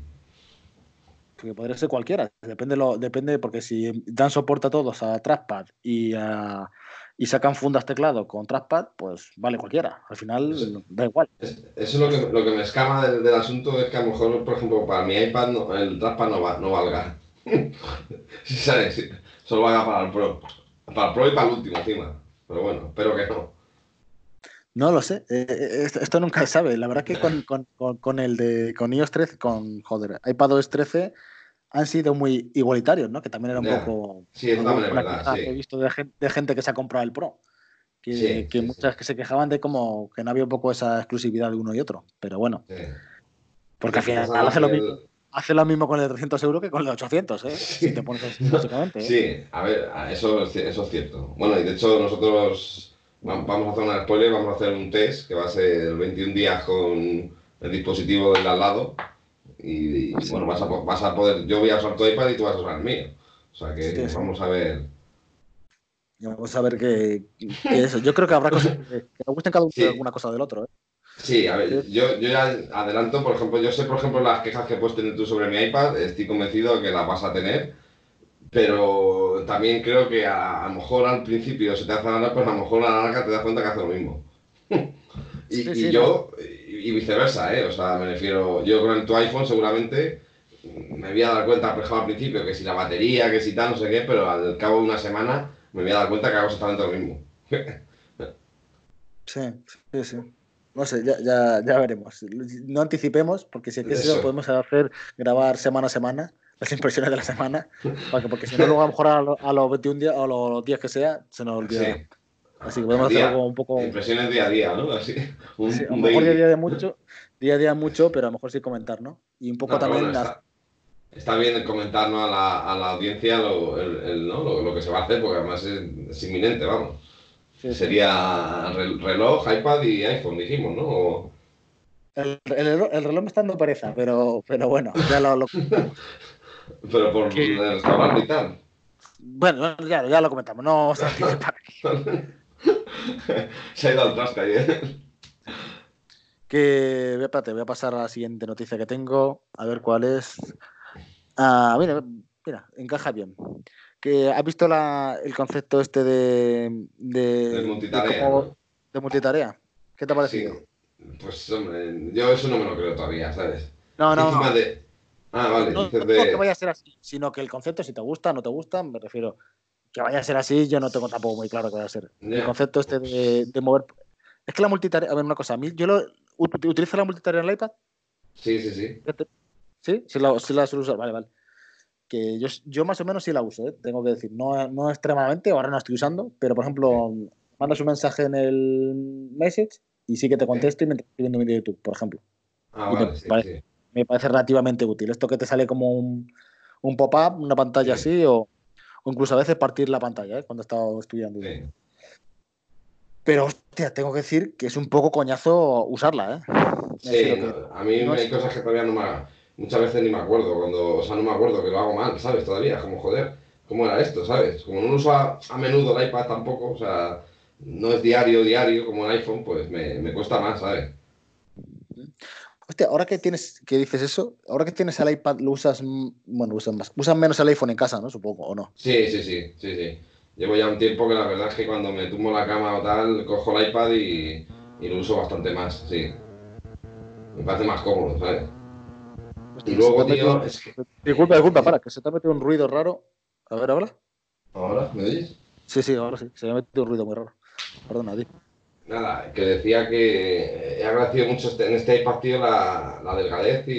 Porque podría ser cualquiera. Depende, lo, depende porque si dan soporte a todos a trackpad y, a- y sacan fundas teclado con trackpad, pues vale cualquiera. Al final da igual. Es- Eso es lo que, lo que me escama del, del asunto, es que a lo mejor, por ejemplo, para mi iPad no- el trackpad no, va, no valga. ¿Sabes? Sí. Solo valga para el Pro. Para el Pro y para el último encima. Pero bueno, espero que no. No lo sé. eh, eh, esto, esto nunca se sabe. La verdad que con, con- con- con el de con iOS 13, con joder, iPadOS 13 han sido muy igualitarios, ¿no? Que también era un poco Sí, es una verdad, sí. que he visto de, gen- de gente que se ha comprado el Pro. Que, Sí, que muchas que se quejaban de como que no había un poco esa exclusividad de uno y otro. Pero bueno, porque al final hace lo, mismo, hace lo mismo con el de 300 euros que con el de 800, ¿eh? Si te pones así, básicamente. ¿eh? Sí, a ver, eso, eso es cierto. Bueno, y de hecho nosotros vamos a hacer una spoiler, vamos a hacer un test que va a ser 21 días con el dispositivo del al lado. Y, y, bueno, vas a, vas a poder, yo voy a usar tu iPad y tú vas a usar el mío. O sea que Sí, sí. vamos a ver. Vamos a ver qué, qué eso. Yo creo que habrá cosas que, que gusten cada uno Sí. alguna cosa del otro, ¿eh? Sí, a ver, yo, yo ya adelanto, por ejemplo, yo sé, por ejemplo, las quejas que puedes tener tú sobre mi iPad, estoy convencido de que las vas a tener, pero también creo que a, a lo mejor al principio se te hace la pues a lo mejor a la larga te das cuenta que hace lo mismo. y, Sí, y yo, y, y viceversa, ¿eh? O sea, me refiero, yo con el, tu iPhone seguramente me voy a dar cuenta, por ejemplo, al principio, que si la batería, que si tal, no sé qué, pero al cabo de una semana me voy a dar cuenta que hago exactamente lo mismo. Sí, sí, sí. No sé, ya, ya, ya veremos. No anticipemos, porque si es que eso Eso. podemos hacer grabar semana a semana, las impresiones de la semana, para que- porque si no, luego a lo mejor a, lo- a los 21 días o a los días que sea, se nos olvida. Sí. Así que podemos Día. hacer algo un poco. Impresiones día a día, ¿no? Así, un, Sí, a lo mejor día a día de mucho, día a día mucho, pero a lo mejor sí comentar, ¿no? Y un poco No, también. bueno, está, está bien comentar ¿no? a, la, a la audiencia lo, el- el, ¿no? lo, lo que se va a hacer, porque además es, es inminente, vamos. sí. Sería rel- reloj, iPad y iPhone, dijimos, ¿no? O- El, el reloj, el reloj me está dando pereza, pero, pero bueno, ya lo, lo- pero por ¿Qué? el restaurante y tal. bueno, ya, ya lo comentamos. No se ha ido al traste ayer. Que, espérate, voy a pasar a la siguiente noticia que tengo, a ver cuál es. Ah, mira, mira, encaja bien. Que has visto la, el concepto este de, de, De multitarea, de multitarea. ¿Qué te ha Sí. parecido? Pues, hombre, yo eso no me lo creo todavía, ¿sabes? No, no, no. de... Ah, vale, No, no que vaya a ser así, sino que el concepto, si te gusta, no te gusta, me refiero que vaya a ser así, yo no tengo tampoco muy claro que vaya a ser. El concepto este de, de mover. Es que la multitarea, a ver, una cosa, a mí, yo lo ut- utilizo la multitarea en el iPad, Sí, sí, sí. ¿sí? Sí la, sí la suelo usar, vale, vale. Que yo, yo más o menos sí la uso, ¿eh? tengo que decir, no, no extremadamente, ahora no estoy usando, pero por ejemplo, mandas un mensaje en el message y sí que te contesto y me estoy viendo un vídeo de YouTube, por ejemplo. Ah, Y vale, sí, sí. Me parece relativamente útil. Esto que te sale como un, un pop-up, una pantalla Sí. así, o, o incluso a veces partir la pantalla, ¿eh? cuando he estado estudiando. sí. Pero, hostia, tengo que decir que es un poco coñazo usarla, ¿eh? Sí, que- a mí no hay es- cosas que todavía no me... Muchas veces ni me acuerdo, cuando... O sea, no me acuerdo que lo hago mal, ¿sabes? Todavía, como joder, ¿cómo era esto, sabes? Como no uso a, a menudo el iPad tampoco, o sea, no es diario, diario como el iPhone, pues me, me cuesta más, ¿sabes? Ahora que tienes, que dices eso, ahora que tienes el iPad, lo usas, bueno, usas más, usas menos el iPhone en casa, ¿no? Supongo, o no. Sí, sí, sí, sí, sí. Llevo ya un tiempo que la verdad es que cuando me tumbo la cama o tal, cojo el iPad y, y lo uso bastante más, sí. Me parece más cómodo, ¿sabes? Y luego, tío, metido- es que... Disculpa, disculpa, para, que se te ha metido un ruido raro. A ver, ¿ahora? ¿Ahora? ¿Me oyes? Sí, sí, ahora sí. Se me ha metido un ruido muy raro. Perdona, di. Nada, que decía que he agradecido mucho este- en este tío, la, la delgadez y,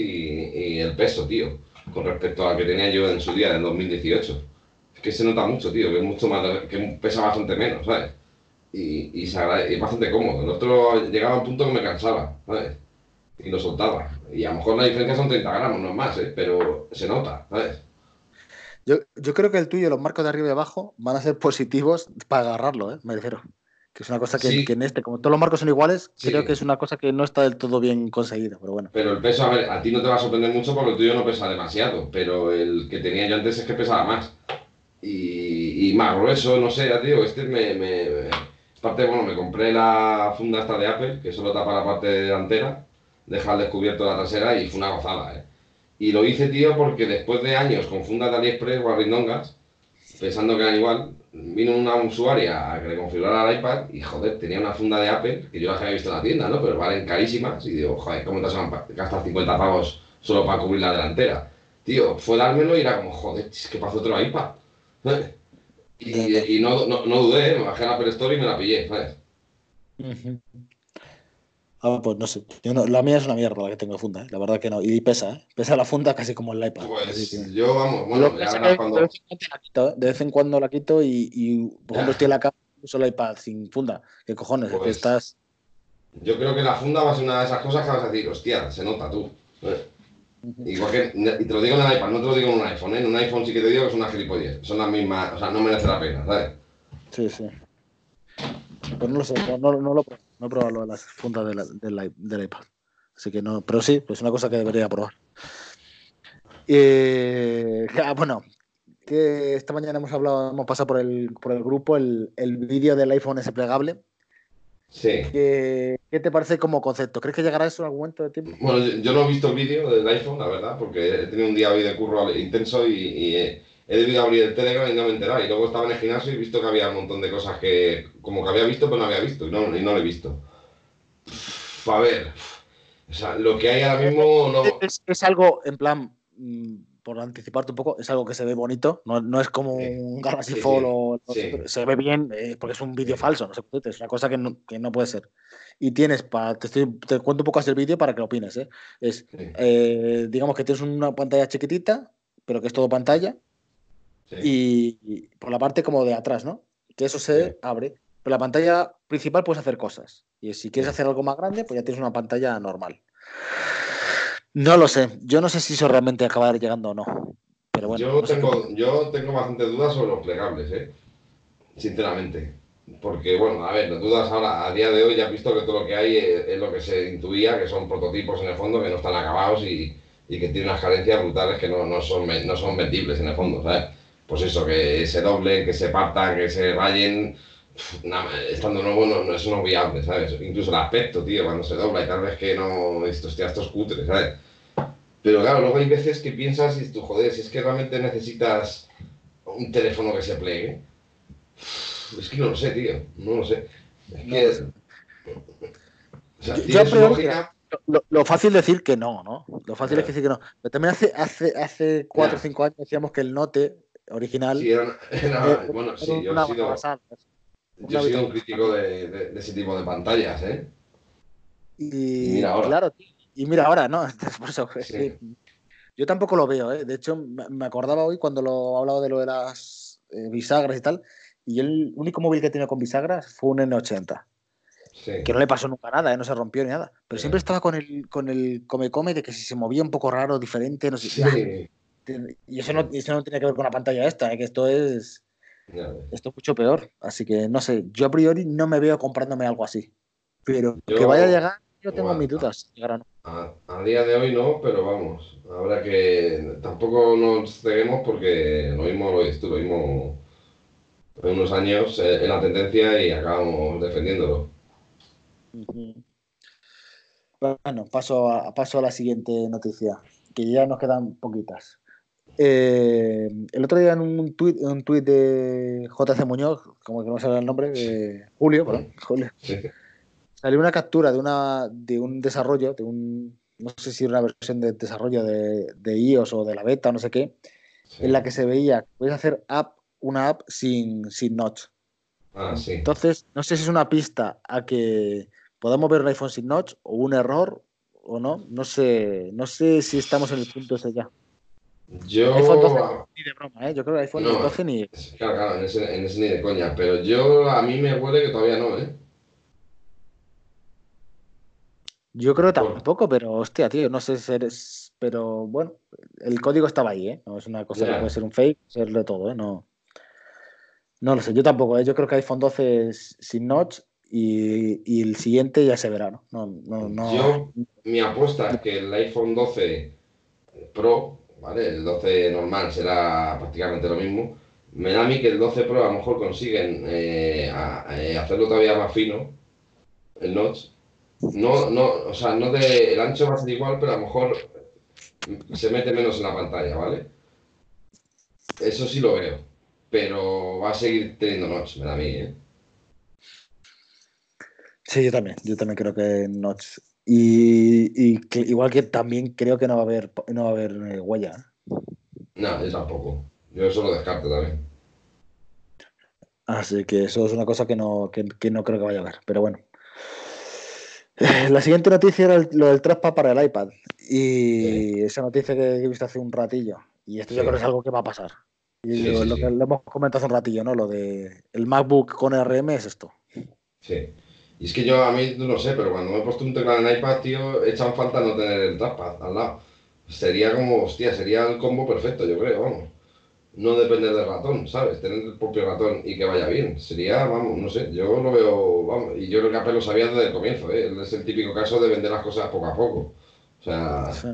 y el peso, tío, con respecto a la que tenía yo en su día, en 2018. Es que se nota mucho, tío, que es mucho más, que pesa bastante menos, ¿sabes? Y, y, se es bastante cómodo. El otro llegaba a un punto que me cansaba, ¿sabes? Y lo soltaba. Y a lo mejor la diferencia son 30 gramos, no es más, ¿eh? Pero se nota, ¿sabes? Yo, yo creo que el tuyo, los marcos de arriba y abajo, van a ser positivos para agarrarlo, ¿eh? Me refiero. Que es una cosa que, Sí. que en este, como todos los marcos son iguales, Sí. creo que es una cosa que no está del todo bien conseguida, pero bueno. Pero el peso, a ver, a ti no te va a sorprender mucho porque el tuyo no pesa demasiado, pero el que tenía yo antes es que pesaba más. Y, y más grueso, no sé, digo, este me, me, me- Aparte, bueno, me compré la funda esta de Apple, que solo tapa la parte delantera, deja al descubierto la trasera y fue una gozada, ¿eh? Y lo hice, tío, porque después de años con fundas de AliExpress o arindongas, pensando que eran igual, vino una usuaria a que le configurara el iPad y, joder, tenía una funda de Apple, que yo las había visto en la tienda, ¿no? Pero valen carísimas y digo, joder, ¿cómo te vas a gastar 50 pavos solo para cubrir la delantera? Tío, fue dármelo y era como, joder, es que pasó otro iPad. Y, y no, no, no dudé, me bajé la Apple Store y me la pillé, ¿sabes? Ah, pues no sé. Yo no- la mía es una mierda la que tengo de funda, ¿eh? la verdad que no. Y pesa, ¿eh? Pesa la funda casi como el iPad. que- Pues yo, vamos, bueno, ya verás cuando... De vez en cuando la quito, ¿eh? De vez en cuando la quito y, y, por ejemplo, estoy en la cama uso el iPad sin funda. ¿Qué cojones? Que Pues- estás. Yo creo que la funda va a ser una de esas cosas que vas a decir, hostia, se nota tú. Igual que, y te lo digo en el iPad, no te lo digo en un iPhone, ¿eh? En un iPhone sí que te digo que es una gilipollez. Son las mismas, o sea, no merece la pena, ¿sabes? Sí, sí. Pues no lo sé, no, no, no lo probado, no he probado lo de las fundas de la- del, i- del iPad. Así que no, pero sí, pues es una cosa que debería probar. Eh, ah, bueno, que esta mañana hemos hablado, hemos pasado por el, por el grupo el, el vídeo del iPhone ese plegable. Sí. ¿Qué, qué te parece como concepto? ¿Crees que llegará eso en algún momento de tiempo? Bueno, yo, yo no he visto el vídeo del iPhone, la verdad, porque he tenido un día hoy de curro intenso y, y he, he debido abrir el Telegram y no me he enterado. Y luego estaba en el gimnasio y he visto que había un montón de cosas que, como que había visto, pero no había visto. Y no, y no lo he visto. Uf, A ver, o sea, lo que hay ahora mismo no. Es, es algo, en plan, mm, por anticiparte un poco, es algo que se ve bonito, no, no es como Sí. un Galaxy Sí, o Sí. se ve bien eh, porque es un vídeo falso, no sé, es una cosa que no, que no puede ser. Y tienes, para, te, estoy- te cuento un poco así el vídeo para que lo opines, ¿eh? Es, eh, digamos que tienes una pantalla chiquitita, pero que es todo pantalla, sí. y, y por la parte como de atrás, ¿no? Que eso se Sí. abre. Pero la pantalla principal puedes hacer cosas. Y si quieres hacer algo más grande, pues ya tienes una pantalla normal. No lo sé. Yo no sé si eso realmente acabará llegando o no. Pero bueno. yo, no tengo, yo tengo bastantes dudas sobre los plegables, ¿eh? Sinceramente. Porque, bueno, a ver, las dudas ahora, a día de hoy ya has visto que todo lo que hay es, es lo que se intuía, que son prototipos en el fondo, que no están acabados y, y que tienen unas carencias brutales que no, no, son, no son vendibles en el fondo, ¿sabes? Pues eso, que se doblen, que se partan, que se rayen, estando nuevo no, no, eso no es viable, ¿sabes? Incluso el aspecto, tío, cuando se dobla y tal vez que no, esto, hostia, esto es cutre, ¿sabes? Pero claro, luego hay veces que piensas y tú, joder, si es que realmente necesitas un teléfono que se plegue. Es que no lo sé, tío, no lo sé. Es que... O sea, Yo- lógica, Lo, lo fácil es decir que no, ¿no? Lo fácil es Claro. decir que no. Pero también hace, hace, hace 4 o. 5 años decíamos que el Note original. Sí, era, era- eh, bueno, sí, yo he sido, yo he sido un crítico de, de- de ese tipo de pantallas, ¿eh? Y, Y mira ahora. Claro, y mira ahora, ¿no? Entonces, por eso, es Sí. que yo tampoco lo veo, ¿eh? De hecho, me acordaba hoy cuando lo hablaba de lo de las eh, bisagras y tal, y yo el único móvil que tenido con bisagras fue un N80, Sí. que no le pasó nunca nada, ¿eh? No se rompió ni nada, pero Sí. siempre estaba con el, con el come-come de que si se movía un poco raro, diferente, no sé. Sí, Y eso no, eso no tiene que ver con la pantalla esta, ¿eh? que esto es, esto es mucho peor. Así que no sé, yo a priori no me veo comprándome algo así. Pero que vaya a llegar, yo tengo Bueno, mis dudas. A, a día de hoy no, pero vamos, habrá que. Tampoco nos ceguemos porque lo mismo lo tú, lo mismo en unos años eh, en la tendencia y acabamos defendiéndolo. Bueno, paso a, paso a la siguiente noticia, que ya nos quedan poquitas. Eh, el otro día en un tuit, un tuit de JC Muñoz, como que no sabe el nombre, de Julio, perdón, Julio, salió una captura de, una, de un desarrollo, de un, no sé si una versión de desarrollo de, de iOS o de la beta o no sé qué, sí. en la que se veía que puedes hacer app, una app sin, sin notch. Ah, sí. Entonces, no sé si es una pista a que podamos ver un iPhone sin notch o un error o no. No sé, no sé si estamos en el punto ese ya. Yo. iPhone 12 ni de broma, ¿eh? Yo creo que iPhone No. 12 ni. Claro, claro, en ese, en ese ni de coña, pero yo a mí me huele que todavía no, ¿eh? Yo creo que tampoco, pero hostia, tío, no sé si eres. Pero bueno, el código estaba ahí, ¿eh? No es una cosa Ya. que puede ser un fake, ser de todo, ¿eh? No, no lo sé, yo tampoco, ¿eh? Yo creo que iPhone 12 es sin notch y, y el siguiente ya se verá, ¿no? No, no, no. Yo, mi apuesta es que el iPhone 12 Pro, ¿vale? El 12 normal será prácticamente lo mismo. Me da a mí que el 12 Pro a lo mejor consiguen eh, eh, hacerlo todavía más fino, el notch. No, no, o sea, no de, el ancho va a ser igual, pero a lo mejor se mete menos en la pantalla, ¿vale? Eso sí lo veo, pero va a seguir teniendo notch, me da a mí, ¿eh? Sí, yo también, yo también creo que notch. Y, y que- igual que también creo que no va a haber, no va a haber eh, huella. ¿eh? No, yo tampoco. Yo eso lo descarto también. Así que eso es una cosa que no, que, que no creo que vaya a haber. Pero bueno. Eh, La siguiente noticia era el- lo del trackpad para el iPad. Y esa noticia que he visto hace un ratillo. Y esto yo creo que es algo que va a pasar. Y Sí, lo, que lo hemos comentado hace un ratillo, ¿no? Lo de el MacBook con RM es esto. Sí. Y es que yo a mí no sé, pero cuando me he puesto un teclado en iPad, tío, echan falta no tener el trackpad al lado. Sería como, hostia, sería el combo perfecto, yo creo, vamos. No depender del ratón, ¿sabes? Tener el propio ratón y que vaya bien. Sería, vamos, no sé, yo lo veo, vamos, y yo creo que Apple lo sabía desde el comienzo, ¿eh? Es el típico caso de vender las cosas poco a poco. O sea, Sí.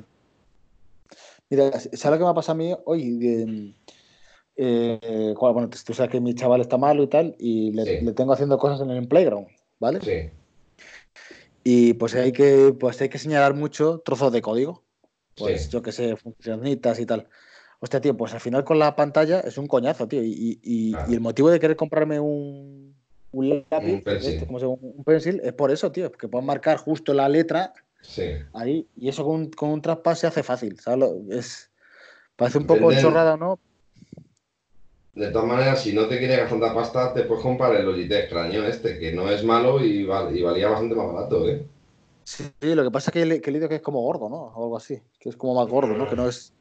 Mira, ¿sabes lo que me ha pasado a mí hoy? Eh, bueno, tú sabes que mi chaval está malo y tal, y le, Sí. le tengo haciendo cosas en el playground, ¿vale? sí, Y pues hay que, pues hay que señalar mucho trozos de código. Pues Sí. yo que sé, funcioncitas y tal. Hostia, tío, pues al final con la pantalla es un coñazo, tío. Y, y- Claro. y el motivo de querer comprarme un, un lápiz, Un pencil. este, como se llama, un pencil, es por eso, tío. Que puedes marcar justo la letra Sí. ahí. Y eso con, un- con un traspase se hace fácil, Es, parece un poco chorrada, ¿no? De todas maneras, si no te quieres gastar tanta pasta, te puedes comprar el Logitech Cranion este, que no es malo y, val- y valía bastante más barato, ¿eh? Sí, lo que pasa es que, el- que el que es como gordo, ¿no? O algo así. Que es como más gordo, ¿no? Que no es.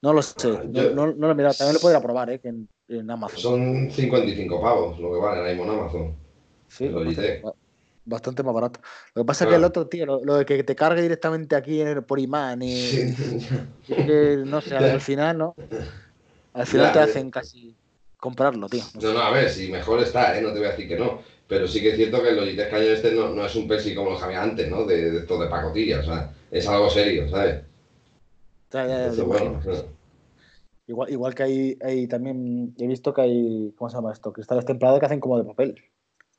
No lo sé. No, Yo- no- no lo he mirado. También lo podría probar, ¿eh? Que en, en Amazon. Son 55 pavos lo que vale ahora mismo en Amazon. Sí, el Logitech. bastante, bastante más barato. Lo que pasa es que el otro, tío, lo, lo de que te cargue directamente aquí en el- por imán y. Sí. que, no sé, al final, ¿no? Al final te eh. hacen casi comprarlo, tío. No. No, no, a ver, si mejor está, ¿eh? No te voy a decir que no. Pero sí que es cierto que el Logitech Cranion este no, no es un Persi como los que había antes, ¿no? De, de esto de pacotilla, o sea, es algo serio, ¿sabes? Ya, ya, Entonces, bueno, Igual, igual que hay, hay también, he visto que hay, ¿cómo se llama esto? Cristales templados que hacen como de papel.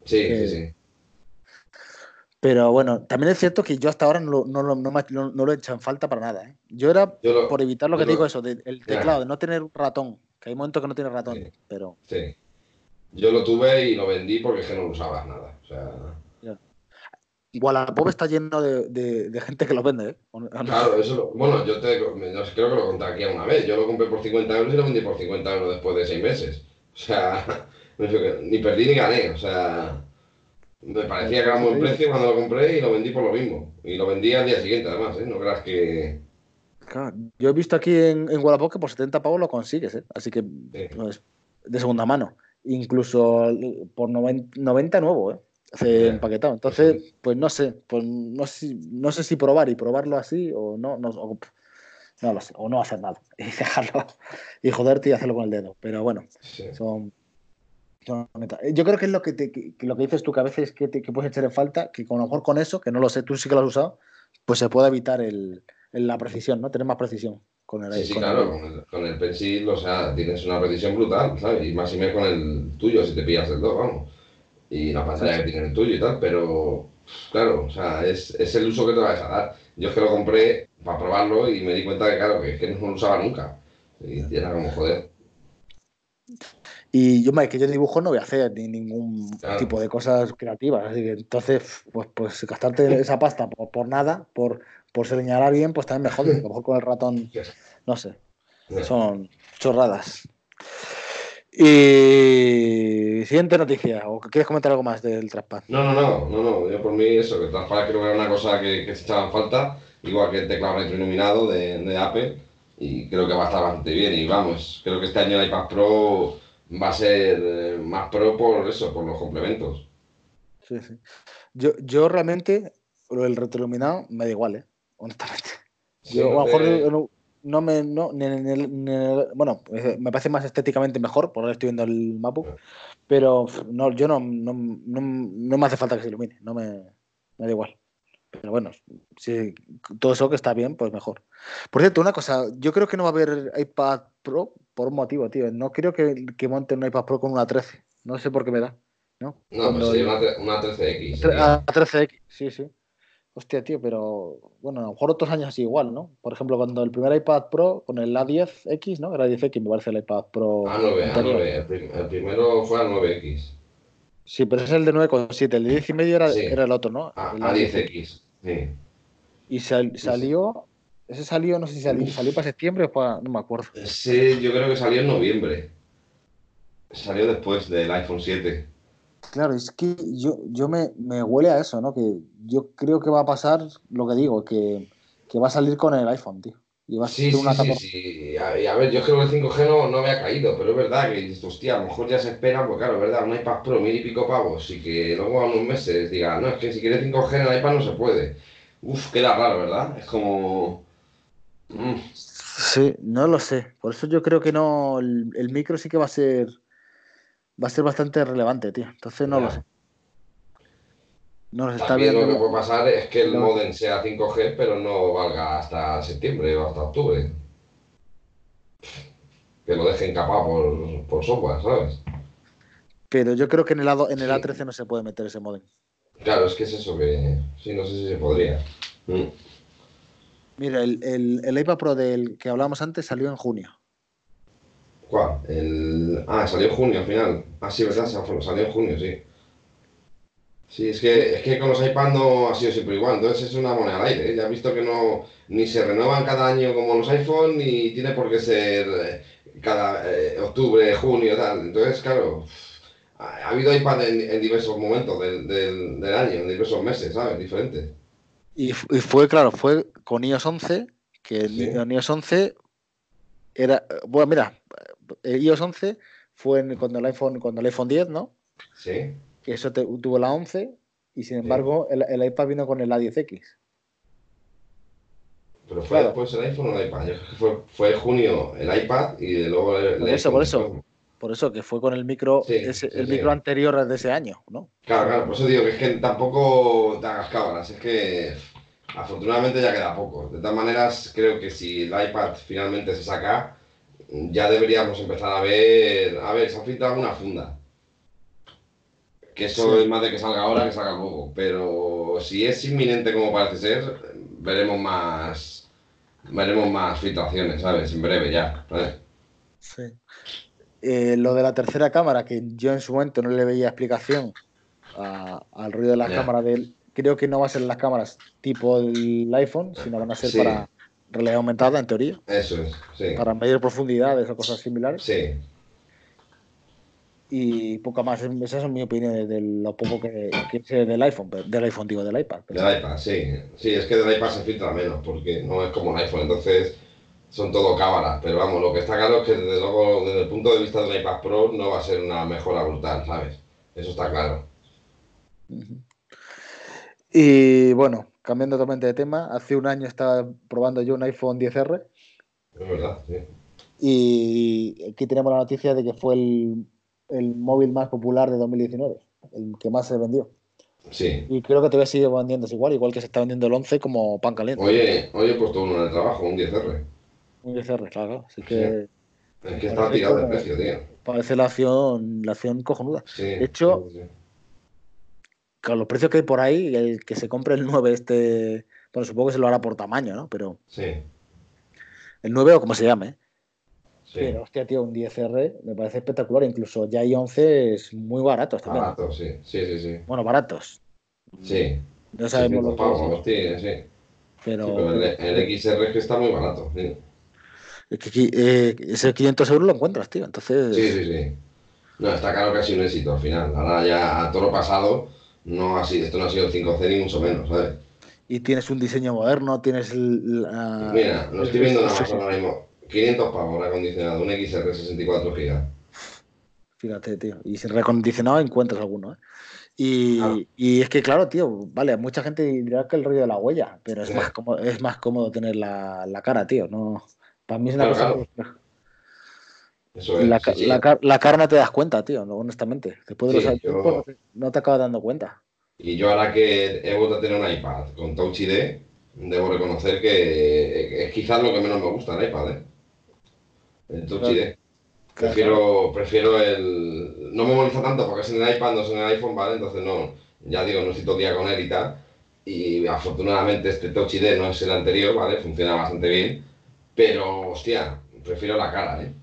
sí, sí, sí. Pero bueno, también es cierto que yo hasta ahora no lo, no no no- lo he hecho en falta para nada. ¿eh? Yo era Yo lo- por evitar lo que lo- digo, eso, de- el Ya. teclado, de no tener un ratón. Que hay momentos que no tiene ratón, Sí. pero Sí. Yo lo tuve y lo vendí porque es que no lo usaba nada. O sea, Wallapop está lleno de, de- de gente que lo vende. ¿eh? Claro, eso lo- bueno, yo te, creo que lo conté aquí una vez. Yo lo compré por 50 euros y lo vendí por 50 euros después de 6 meses. O sea, no sé qué- ni perdí ni gané. O sea, me parecía que era un buen precio cuando lo compré y lo vendí por lo mismo. Y lo vendí al día siguiente, además, ¿eh? No creas que. Claro, Yo he visto aquí en, en Wallapop que por 70 pavos lo consigues, ¿eh? así que Sí. pues, de segunda mano. Incluso por 90, 90 nuevo, ¿eh? Hace Ya. empaquetado. Entonces, pues no sé, pues no sé, no sé si probar y probarlo así o no, no, o- no lo sé, o no hacer nada y dejarlo y joderte y hacerlo con el dedo. Pero bueno, Sí. son. Yo creo que es lo que, te, que- lo que dices tú, que a veces que, te- que puedes echar en falta, que con a lo mejor con eso, que no lo sé, tú sí que lo has usado, pues se puede evitar el, el- la precisión, ¿no? Tener más precisión con el Sí, sí, con claro, el- con el, con el pencil, o sea, tienes una precisión brutal, ¿sabes? Y más y menos con el tuyo, si te pillas el 2, vamos. Y la pantalla que tiene el tuyo y tal, pero claro, o sea, es, es el uso que te vas a dar. Yo es que lo compré para probarlo y me di cuenta que, claro, que, que no lo usaba nunca. Y era como, joder, Y yo, me- que yo dibujo no voy a hacer ni ningún Claro. tipo de cosas creativas. Así que entonces, pues, pues gastarte esa pasta por, por nada, por, por señalar bien, pues también me jode. A lo mejor con el ratón, no sé, son chorradas. Y siguiente noticia, ¿o quieres comentar algo más del traspad? No, no, no, no, no, yo por mí eso, que Transparent creo que era una cosa que, que se echaba en falta, igual que el teclado retroiluminado de, de Apple, y creo que va a estar bastante bien. Y vamos, creo que este año el iPad Pro va a ser eh, más pro por eso, por los complementos. Sí, sí. Yo, yo realmente, lo del retroiluminado me da igual, ¿eh? honestamente. Sí, Yo, a lo mejor no, no me. No, ni ni bueno, me parece más estéticamente mejor, por ahora estoy viendo el MacBook, pero no, yo no, no, no, no me hace falta que se ilumine, no me, me da igual. Pero bueno, si todo eso que está bien, pues mejor. Por cierto, una cosa, yo creo que no va a haber iPad Pro por un motivo, tío. No creo que, que monten un iPad Pro con una 13. No sé por qué me da. ¿no? No, Cuando pues sería el- una, una 13X. Tre- sería. A 13X, sí, sí. Hostia, tío, pero bueno, a lo mejor otros años así igual, ¿no? Por ejemplo, cuando el primer iPad Pro con el A10X, ¿no? Era 10X, me parece el iPad Pro. A9, anterior. A9. El, prim- el primero fue a 9X. Sí, pero ese es el de 9,7. El de 10 y medio era, Sí. era el otro, ¿no? A, El a A10X. 10X. Sí. Y sal- salió. Ese salió, no sé si salió, salió para septiembre o para. No me acuerdo. Ese yo creo que salió en noviembre. Salió después del iPhone 7. Claro, es que yo, yo me, me huele a eso, ¿no? Que yo creo que va a pasar lo que digo, que, que va a salir con el iPhone, tío. Y va a Sí, ser sí, una sí, 14. sí. A, y a ver, yo creo que el 5G no, no me ha caído, pero es verdad que dices, hostia, a lo mejor ya se espera, pues claro, es verdad, un iPad Pro mil y pico pavos y que luego a unos meses diga, no, es que si quieres 5G en el iPad no se puede. Uf, queda raro, ¿verdad? Es como... mm, Sí, no lo sé. Por eso yo creo que no. El, el micro sí que va a ser. Va a ser bastante relevante, tío. Entonces no Ya. lo sé. No lo. Está bien. lo que puede pasar es que el No. modem sea 5G, pero no valga hasta septiembre o hasta octubre. Que lo dejen capaz por, por software, ¿sabes? Pero yo creo que en el, A2 en el Sí. A13 no se puede meter ese modem. Claro, es que es eso que... Sí, no sé si se podría. Mm. Mira, el, el, el iPad Pro del que hablábamos antes salió en junio. El... Ah, salió en junio al final. Ah, sí, verdad, Sa- salió en junio, sí. Sí, es que, es que con los iPad no ha sido siempre igual, entonces es una moneda al aire. ¿eh? Ya he visto que no ni se renuevan cada año como los iPhone, ni tiene por qué ser eh, cada eh, octubre, junio, tal. Entonces, claro, ha, ha habido iPad en, en diversos momentos del, del, del año, en diversos meses, ¿sabes? Diferentes. Y, y fue, claro, fue con iOS 11, que el- Sí. en iOS 11 era, bueno, mira, eh, iOS 11 fue en- cuando el iPhone, cuando el iPhone 10, ¿no? Sí. Que eso te- tuvo la 11 y sin embargo el, el iPad vino con el A10X. Pero fue Claro. después el iPhone o el iPad. Fue, fue junio el iPad y luego el, el Por eso, iPhone por eso. Por eso que fue con el micro, Sí, ese- sí, el sí. micro anterior de ese año, ¿no? Claro, claro, por eso digo que es que tampoco te hagas cábalas, es que afortunadamente ya queda poco. De todas maneras, creo que si el iPad finalmente se saca, ya deberíamos empezar a ver, a ver, se ha filtrado alguna funda. Que eso es más de que salga ahora que salga luego, pero si es inminente como parece ser, veremos más, veremos más filtraciones, ¿sabes? En breve ya. Sí. Eh, lo de la tercera cámara, que yo en su momento no le veía explicación a- al ruido de la Ya. cámara del. Creo que no va a ser las cámaras tipo el iPhone, sino van a ser Sí. para realidad aumentada, en teoría, Eso es, sí. para medir profundidades o cosas similares. Sí, Y poco más. Esa es mi opinión de, de lo poco que, que sé del iPhone, del iPhone, digo, del iPad. pero- Del iPad, sí. Sí, es que del iPad se filtra menos, porque no es como un iPhone, entonces son todo cámaras. Pero vamos, lo que está claro es que desde luego, desde el punto de vista del iPad Pro, no va a ser una mejora brutal, ¿sabes? Eso está claro. Y bueno, cambiando totalmente de tema, hace un año estaba probando yo un iPhone 10R Es verdad, sí. y aquí tenemos la noticia de que fue el, el móvil más popular de 2019, el que más se vendió. Sí. Y creo que todavía sigue vendiéndose igual, igual que se está vendiendo el 11 como pan caliente. Oye, hoy he puesto uno en el trabajo, un 10R. Un 10R, claro, claro. Así que Es que está tirado de precio, tío. parece la acción, la acción cojonuda. Sí. De hecho- sí, sí. Con los precios que hay por ahí, el que se compre el 9 este, bueno, supongo que se lo hará por tamaño, ¿no? Pero Sí, el 9 o como se llame, ¿eh? sí. Pero, hostia, tío, un 10R me parece espectacular. Incluso ya hay 11 es muy baratos también. Barato, sí. Sí, sí, sí. Bueno, baratos. Sí. No sabemos 600 los pavos, precios, hostia, sí. pero, Sí, pero el, el XR es que está muy barato. Sí, es que eh, ese 500 euros lo encuentras, tío. Entonces, sí, sí. sí. No, está claro que ha sido un éxito al final. Ahora ya a toro pasado, no ha sido, esto no ha sido el 5C ni mucho menos, ¿sabes? y tienes un diseño moderno, tienes la- Mira, lo estoy viendo nada más ahora mismo. 500 pavos acondicionado, un XR 64 GB. Fíjate, tío. Y sin recondicionado encuentras alguno, ¿eh? Y, y es que, claro, tío, vale, mucha gente dirá que el rollo de la huella, pero es, Sí. más cómodo, es más cómodo tener la, la cara, tío. No, para mí es una cosa. claro. que- Eso es. la, sí, la la cara no te das cuenta, tío, no, honestamente. Después de Sí, los yo- no te- no te acabas dando cuenta. Y yo ahora que he vuelto a tener un iPad con Touch ID, debo reconocer que es quizás lo que menos me gusta el iPad, ¿eh? El Touch Claro. ID. Prefiero, prefiero el... No me molesta tanto porque es en el iPad, no es en el iPhone, ¿vale? Entonces no, ya digo, no estoy todo el día con él y tal. Y afortunadamente este Touch ID no es el anterior, ¿vale? Funciona bastante bien. Pero, hostia, prefiero la cara, ¿eh?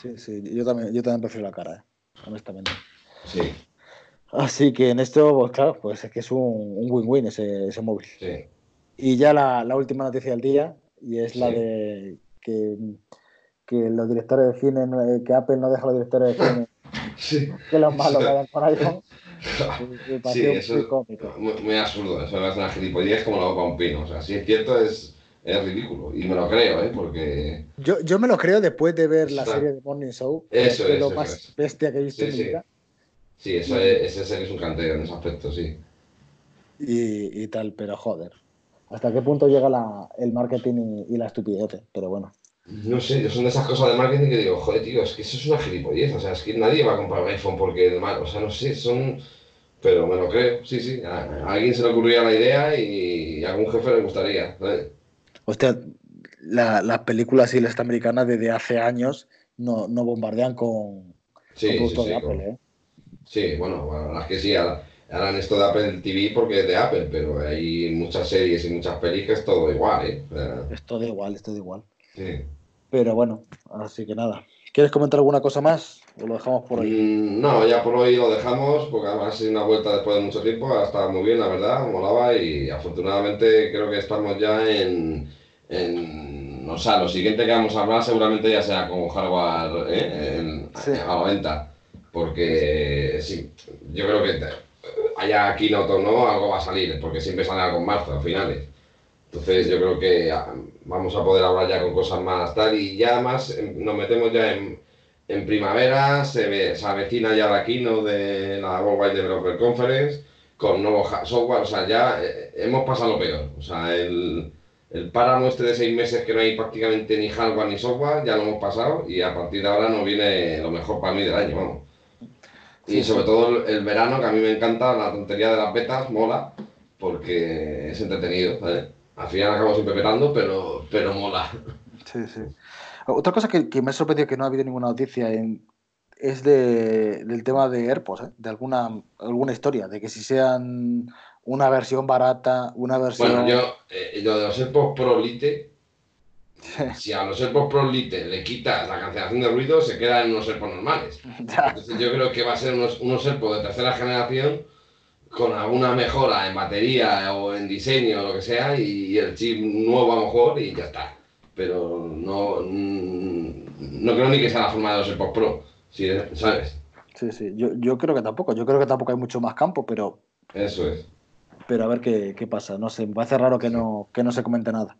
Sí, sí, yo también, yo también prefiero la cara, ¿eh? honestamente. Sí, Así que en esto, pues claro, pues es que es un win-win ese, ese móvil. sí. Y ya la, la última noticia del día, y es la de que, que los directores de cine, eh, que Apple no deja a los directores de cine Sí, que los malos hagan con iPhone. Sí, eso muy muy, absurdo. Eso es una gilipollez como la boca un pino. O sea, si es cierto, es, es ridículo. Y me lo creo, ¿eh? Porque. Yo, yo me lo creo después de ver la serie de Morning Show, Eso es es, lo eso más es. bestia que he visto Sí, en mi sí. vida. Sí, eso es, ese serie es un canteo en ese aspecto, sí. Y, y tal, pero joder. ¿Hasta qué punto llega la, el marketing y, y la estupidez? Pero bueno. No sé, son de esas cosas de marketing que digo, joder, tío, es que eso es una gilipollez. O sea, es que nadie va a comprar un iPhone porque. O sea, no sé, son. Pero me lo creo, sí, sí. A, a alguien se le ocurría la idea y a algún jefe le gustaría. ¿sabes? Hostia, la- las películas y las americanas desde hace años no, no bombardean con, Sí, con sí, productos sí. de con- Apple, ¿eh? Sí, bueno, bueno, las que sí, harán esto de Apple TV porque es de Apple, pero hay muchas series y muchas es todo igual, ¿eh? O sea, Es todo igual, es todo igual. sí. Pero bueno, así que nada. ¿Quieres comentar alguna cosa más? ¿O lo dejamos por hoy? Mm, No, ya por hoy lo dejamos, porque además es una vuelta después de mucho tiempo, ha estado muy bien, la verdad, molaba y afortunadamente creo que estamos ya en, en- o sea, lo siguiente que vamos a hablar seguramente ya sea con hardware ¿eh? en- Sí. a la venta, porque sí, yo creo que haya keynote o no, algo va a salir, porque siempre sale algo en marzo, a finales. Entonces yo creo que ah, vamos a poder hablar ya con cosas más tal y ya más em, nos metemos ya en, en primavera, se, ve- se avecina ya la keynote de la Worldwide Developer Conference con nuevo software, o sea, ya eh, hemos pasado lo peor. O sea, el, el páramo este de seis meses que no hay prácticamente ni hardware ni software, ya lo hemos pasado y a partir de ahora nos viene lo mejor para mí del año, vamos. Sí, Y sobre sí. todo el, el verano, que a mí me encanta la tontería de las betas, mola, porque es entretenido, ¿sabes? Al final acabo siempre petando, pero, pero mola. Sí, sí. Otra cosa que, que me ha sorprendido que no ha habido ninguna noticia en- es de, del tema de AirPods, ¿eh? de alguna, alguna historia, de que si sean una versión barata, una versión... Bueno, yo, eh, lo de los AirPods Pro Lite, si a los AirPods Pro Lite le quitas la cancelación de ruido, se quedan en unos AirPods normales. Ya. Entonces yo creo que va a ser unos, unos AirPods de tercera generación con alguna mejora en batería o en diseño o lo que sea y el chip nuevo a lo mejor y ya está. Pero no, no creo ni que sea la forma de los AirPods Pro, si- ¿sabes? Sí, sí. Yo, yo creo que tampoco. Yo creo que tampoco hay mucho más campo, pero, Eso es. pero a ver qué, qué pasa. No sé, me parece raro que no, que no se comente nada.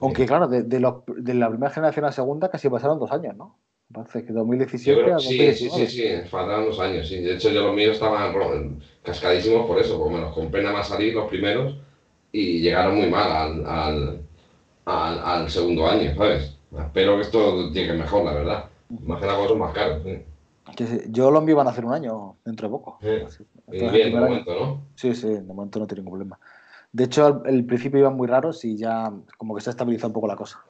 Aunque, claro, de, de, los- de la primera generación a la segunda casi pasaron dos años, ¿no? Parece que Yo 2017 creo a sí, sí, 2019. sí, sí, faltaban dos años, sí. De hecho, yo los míos estaban cascadísimos por eso, porque me los compré nada más salir los primeros y llegaron muy mal al, al, al, al segundo año, ¿sabes? Espero que esto llegue mejor, la verdad. Más que nada, son más caros. Sí. Yo míos van a hacer un año dentro de poco. Sí. Entonces, bien, de primer año- momento, ¿no? Sí, sí, de momento no tiene ningún problema. De hecho, al el principio iban muy raros y ya como que se ha estabilizado un poco la cosa.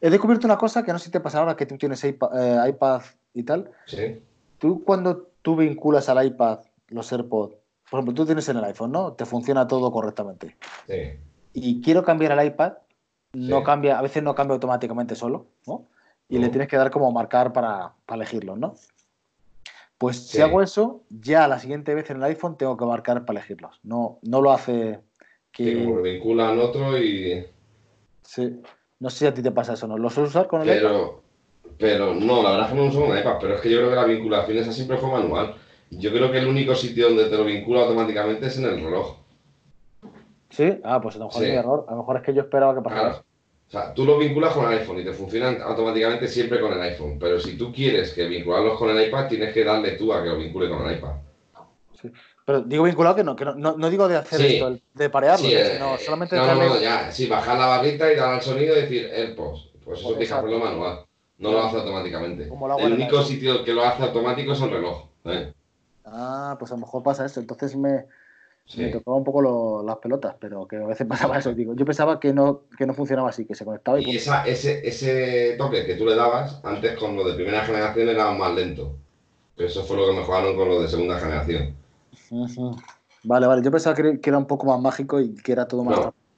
He descubierto una cosa que no sé si te pasa ahora que tú tienes iPad, eh, iPad y tal. Sí, Tú cuando tú vinculas al iPad los AirPods, por ejemplo, tú tienes en el iPhone, ¿no? Te funciona todo correctamente. sí. Y quiero cambiar el iPad, no Sí. cambia, a veces no cambia automáticamente solo, ¿no? Y le tienes que dar como marcar para, para elegirlos, ¿no? Pues si hago eso, ya la siguiente vez en el iPhone tengo que marcar para elegirlos. No, no lo hace que... Sí, como que vinculan otro y... Sí. No sé si a ti te pasa eso, ¿no? ¿Lo sueles usar con el iPad? Pero, pero no, la verdad es que no uso un iPad, pero es que yo creo que la vinculación esa siempre fue manual. Yo creo que el único sitio donde te lo vincula automáticamente es en el reloj. Sí. Ah, pues a lo mejor Sí. es mi error. A lo mejor es que yo esperaba que pasara Claro. O sea, tú lo vinculas con el iPhone y te funcionan automáticamente siempre con el iPhone. Pero si tú quieres que vincularlos con el iPad, tienes que darle tú a que lo vincule con el iPad. Pero digo vinculado que no, que no, no, no digo de hacer Sí. esto, de parearlo, Sí, ¿eh? eh, sino solamente no, no, darle- no, ya. Sí, bajar la barrita y dar al sonido y decir AirPods. Pues eso tienes que Exacto. hacerlo manual. No lo hace automáticamente. Como El único sitio que lo hace automático es el reloj. ¿eh? Ah, pues a lo mejor pasa eso. Entonces me, Sí. me tocaba un poco lo- las pelotas, pero que a veces pasaba eso. Digo, yo pensaba que no, que no funcionaba así, que se conectaba y Y esa, ese, ese toque que tú le dabas antes con lo de primera generación era más lento. Pero eso fue lo que mejoraron con lo de segunda generación. Vale, vale. Yo pensaba que, que era un poco más mágico y que era todo más No. transparente.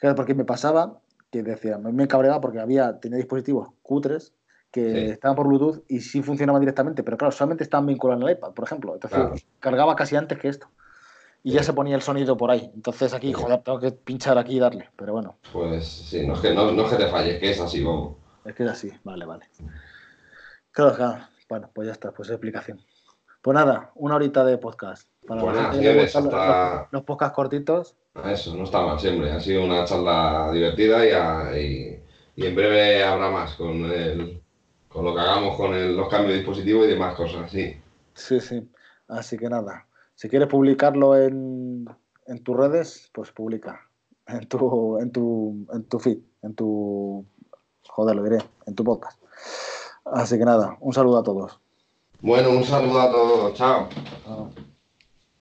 Claro, porque me pasaba que decía, me, me cabreaba porque había, tenía dispositivos cutres que Sí. estaban por Bluetooth y sí funcionaban directamente, pero claro, solamente estaban vinculados al iPad, por ejemplo. Entonces Claro. cargaba casi antes que esto. Y ya se ponía el sonido por ahí. Entonces aquí, joder, tengo que pinchar aquí y darle. Pero bueno, Pues sí, no es que, no, no es que te falles, que es así, vamos. es que es así. Vale, vale. Claro, claro. Bueno, pues ya está, pues explicación. Pues nada, una horita de podcast. Para Pues los- hasta- los, los podcasts cortitos. Eso, no está mal siempre. Ha sido una charla divertida y, a- y- y en breve habrá más con, el, con lo que hagamos con el- los cambios de dispositivo y demás cosas. Sí, Sí, sí. Así que nada. Si quieres publicarlo en, en tus redes, pues publica. En tu, en tu, en tu feed, en tu. Joder, lo diré, en tu podcast. Así que nada, un saludo a todos. Bueno, un saludo a todos. Chao. Chao.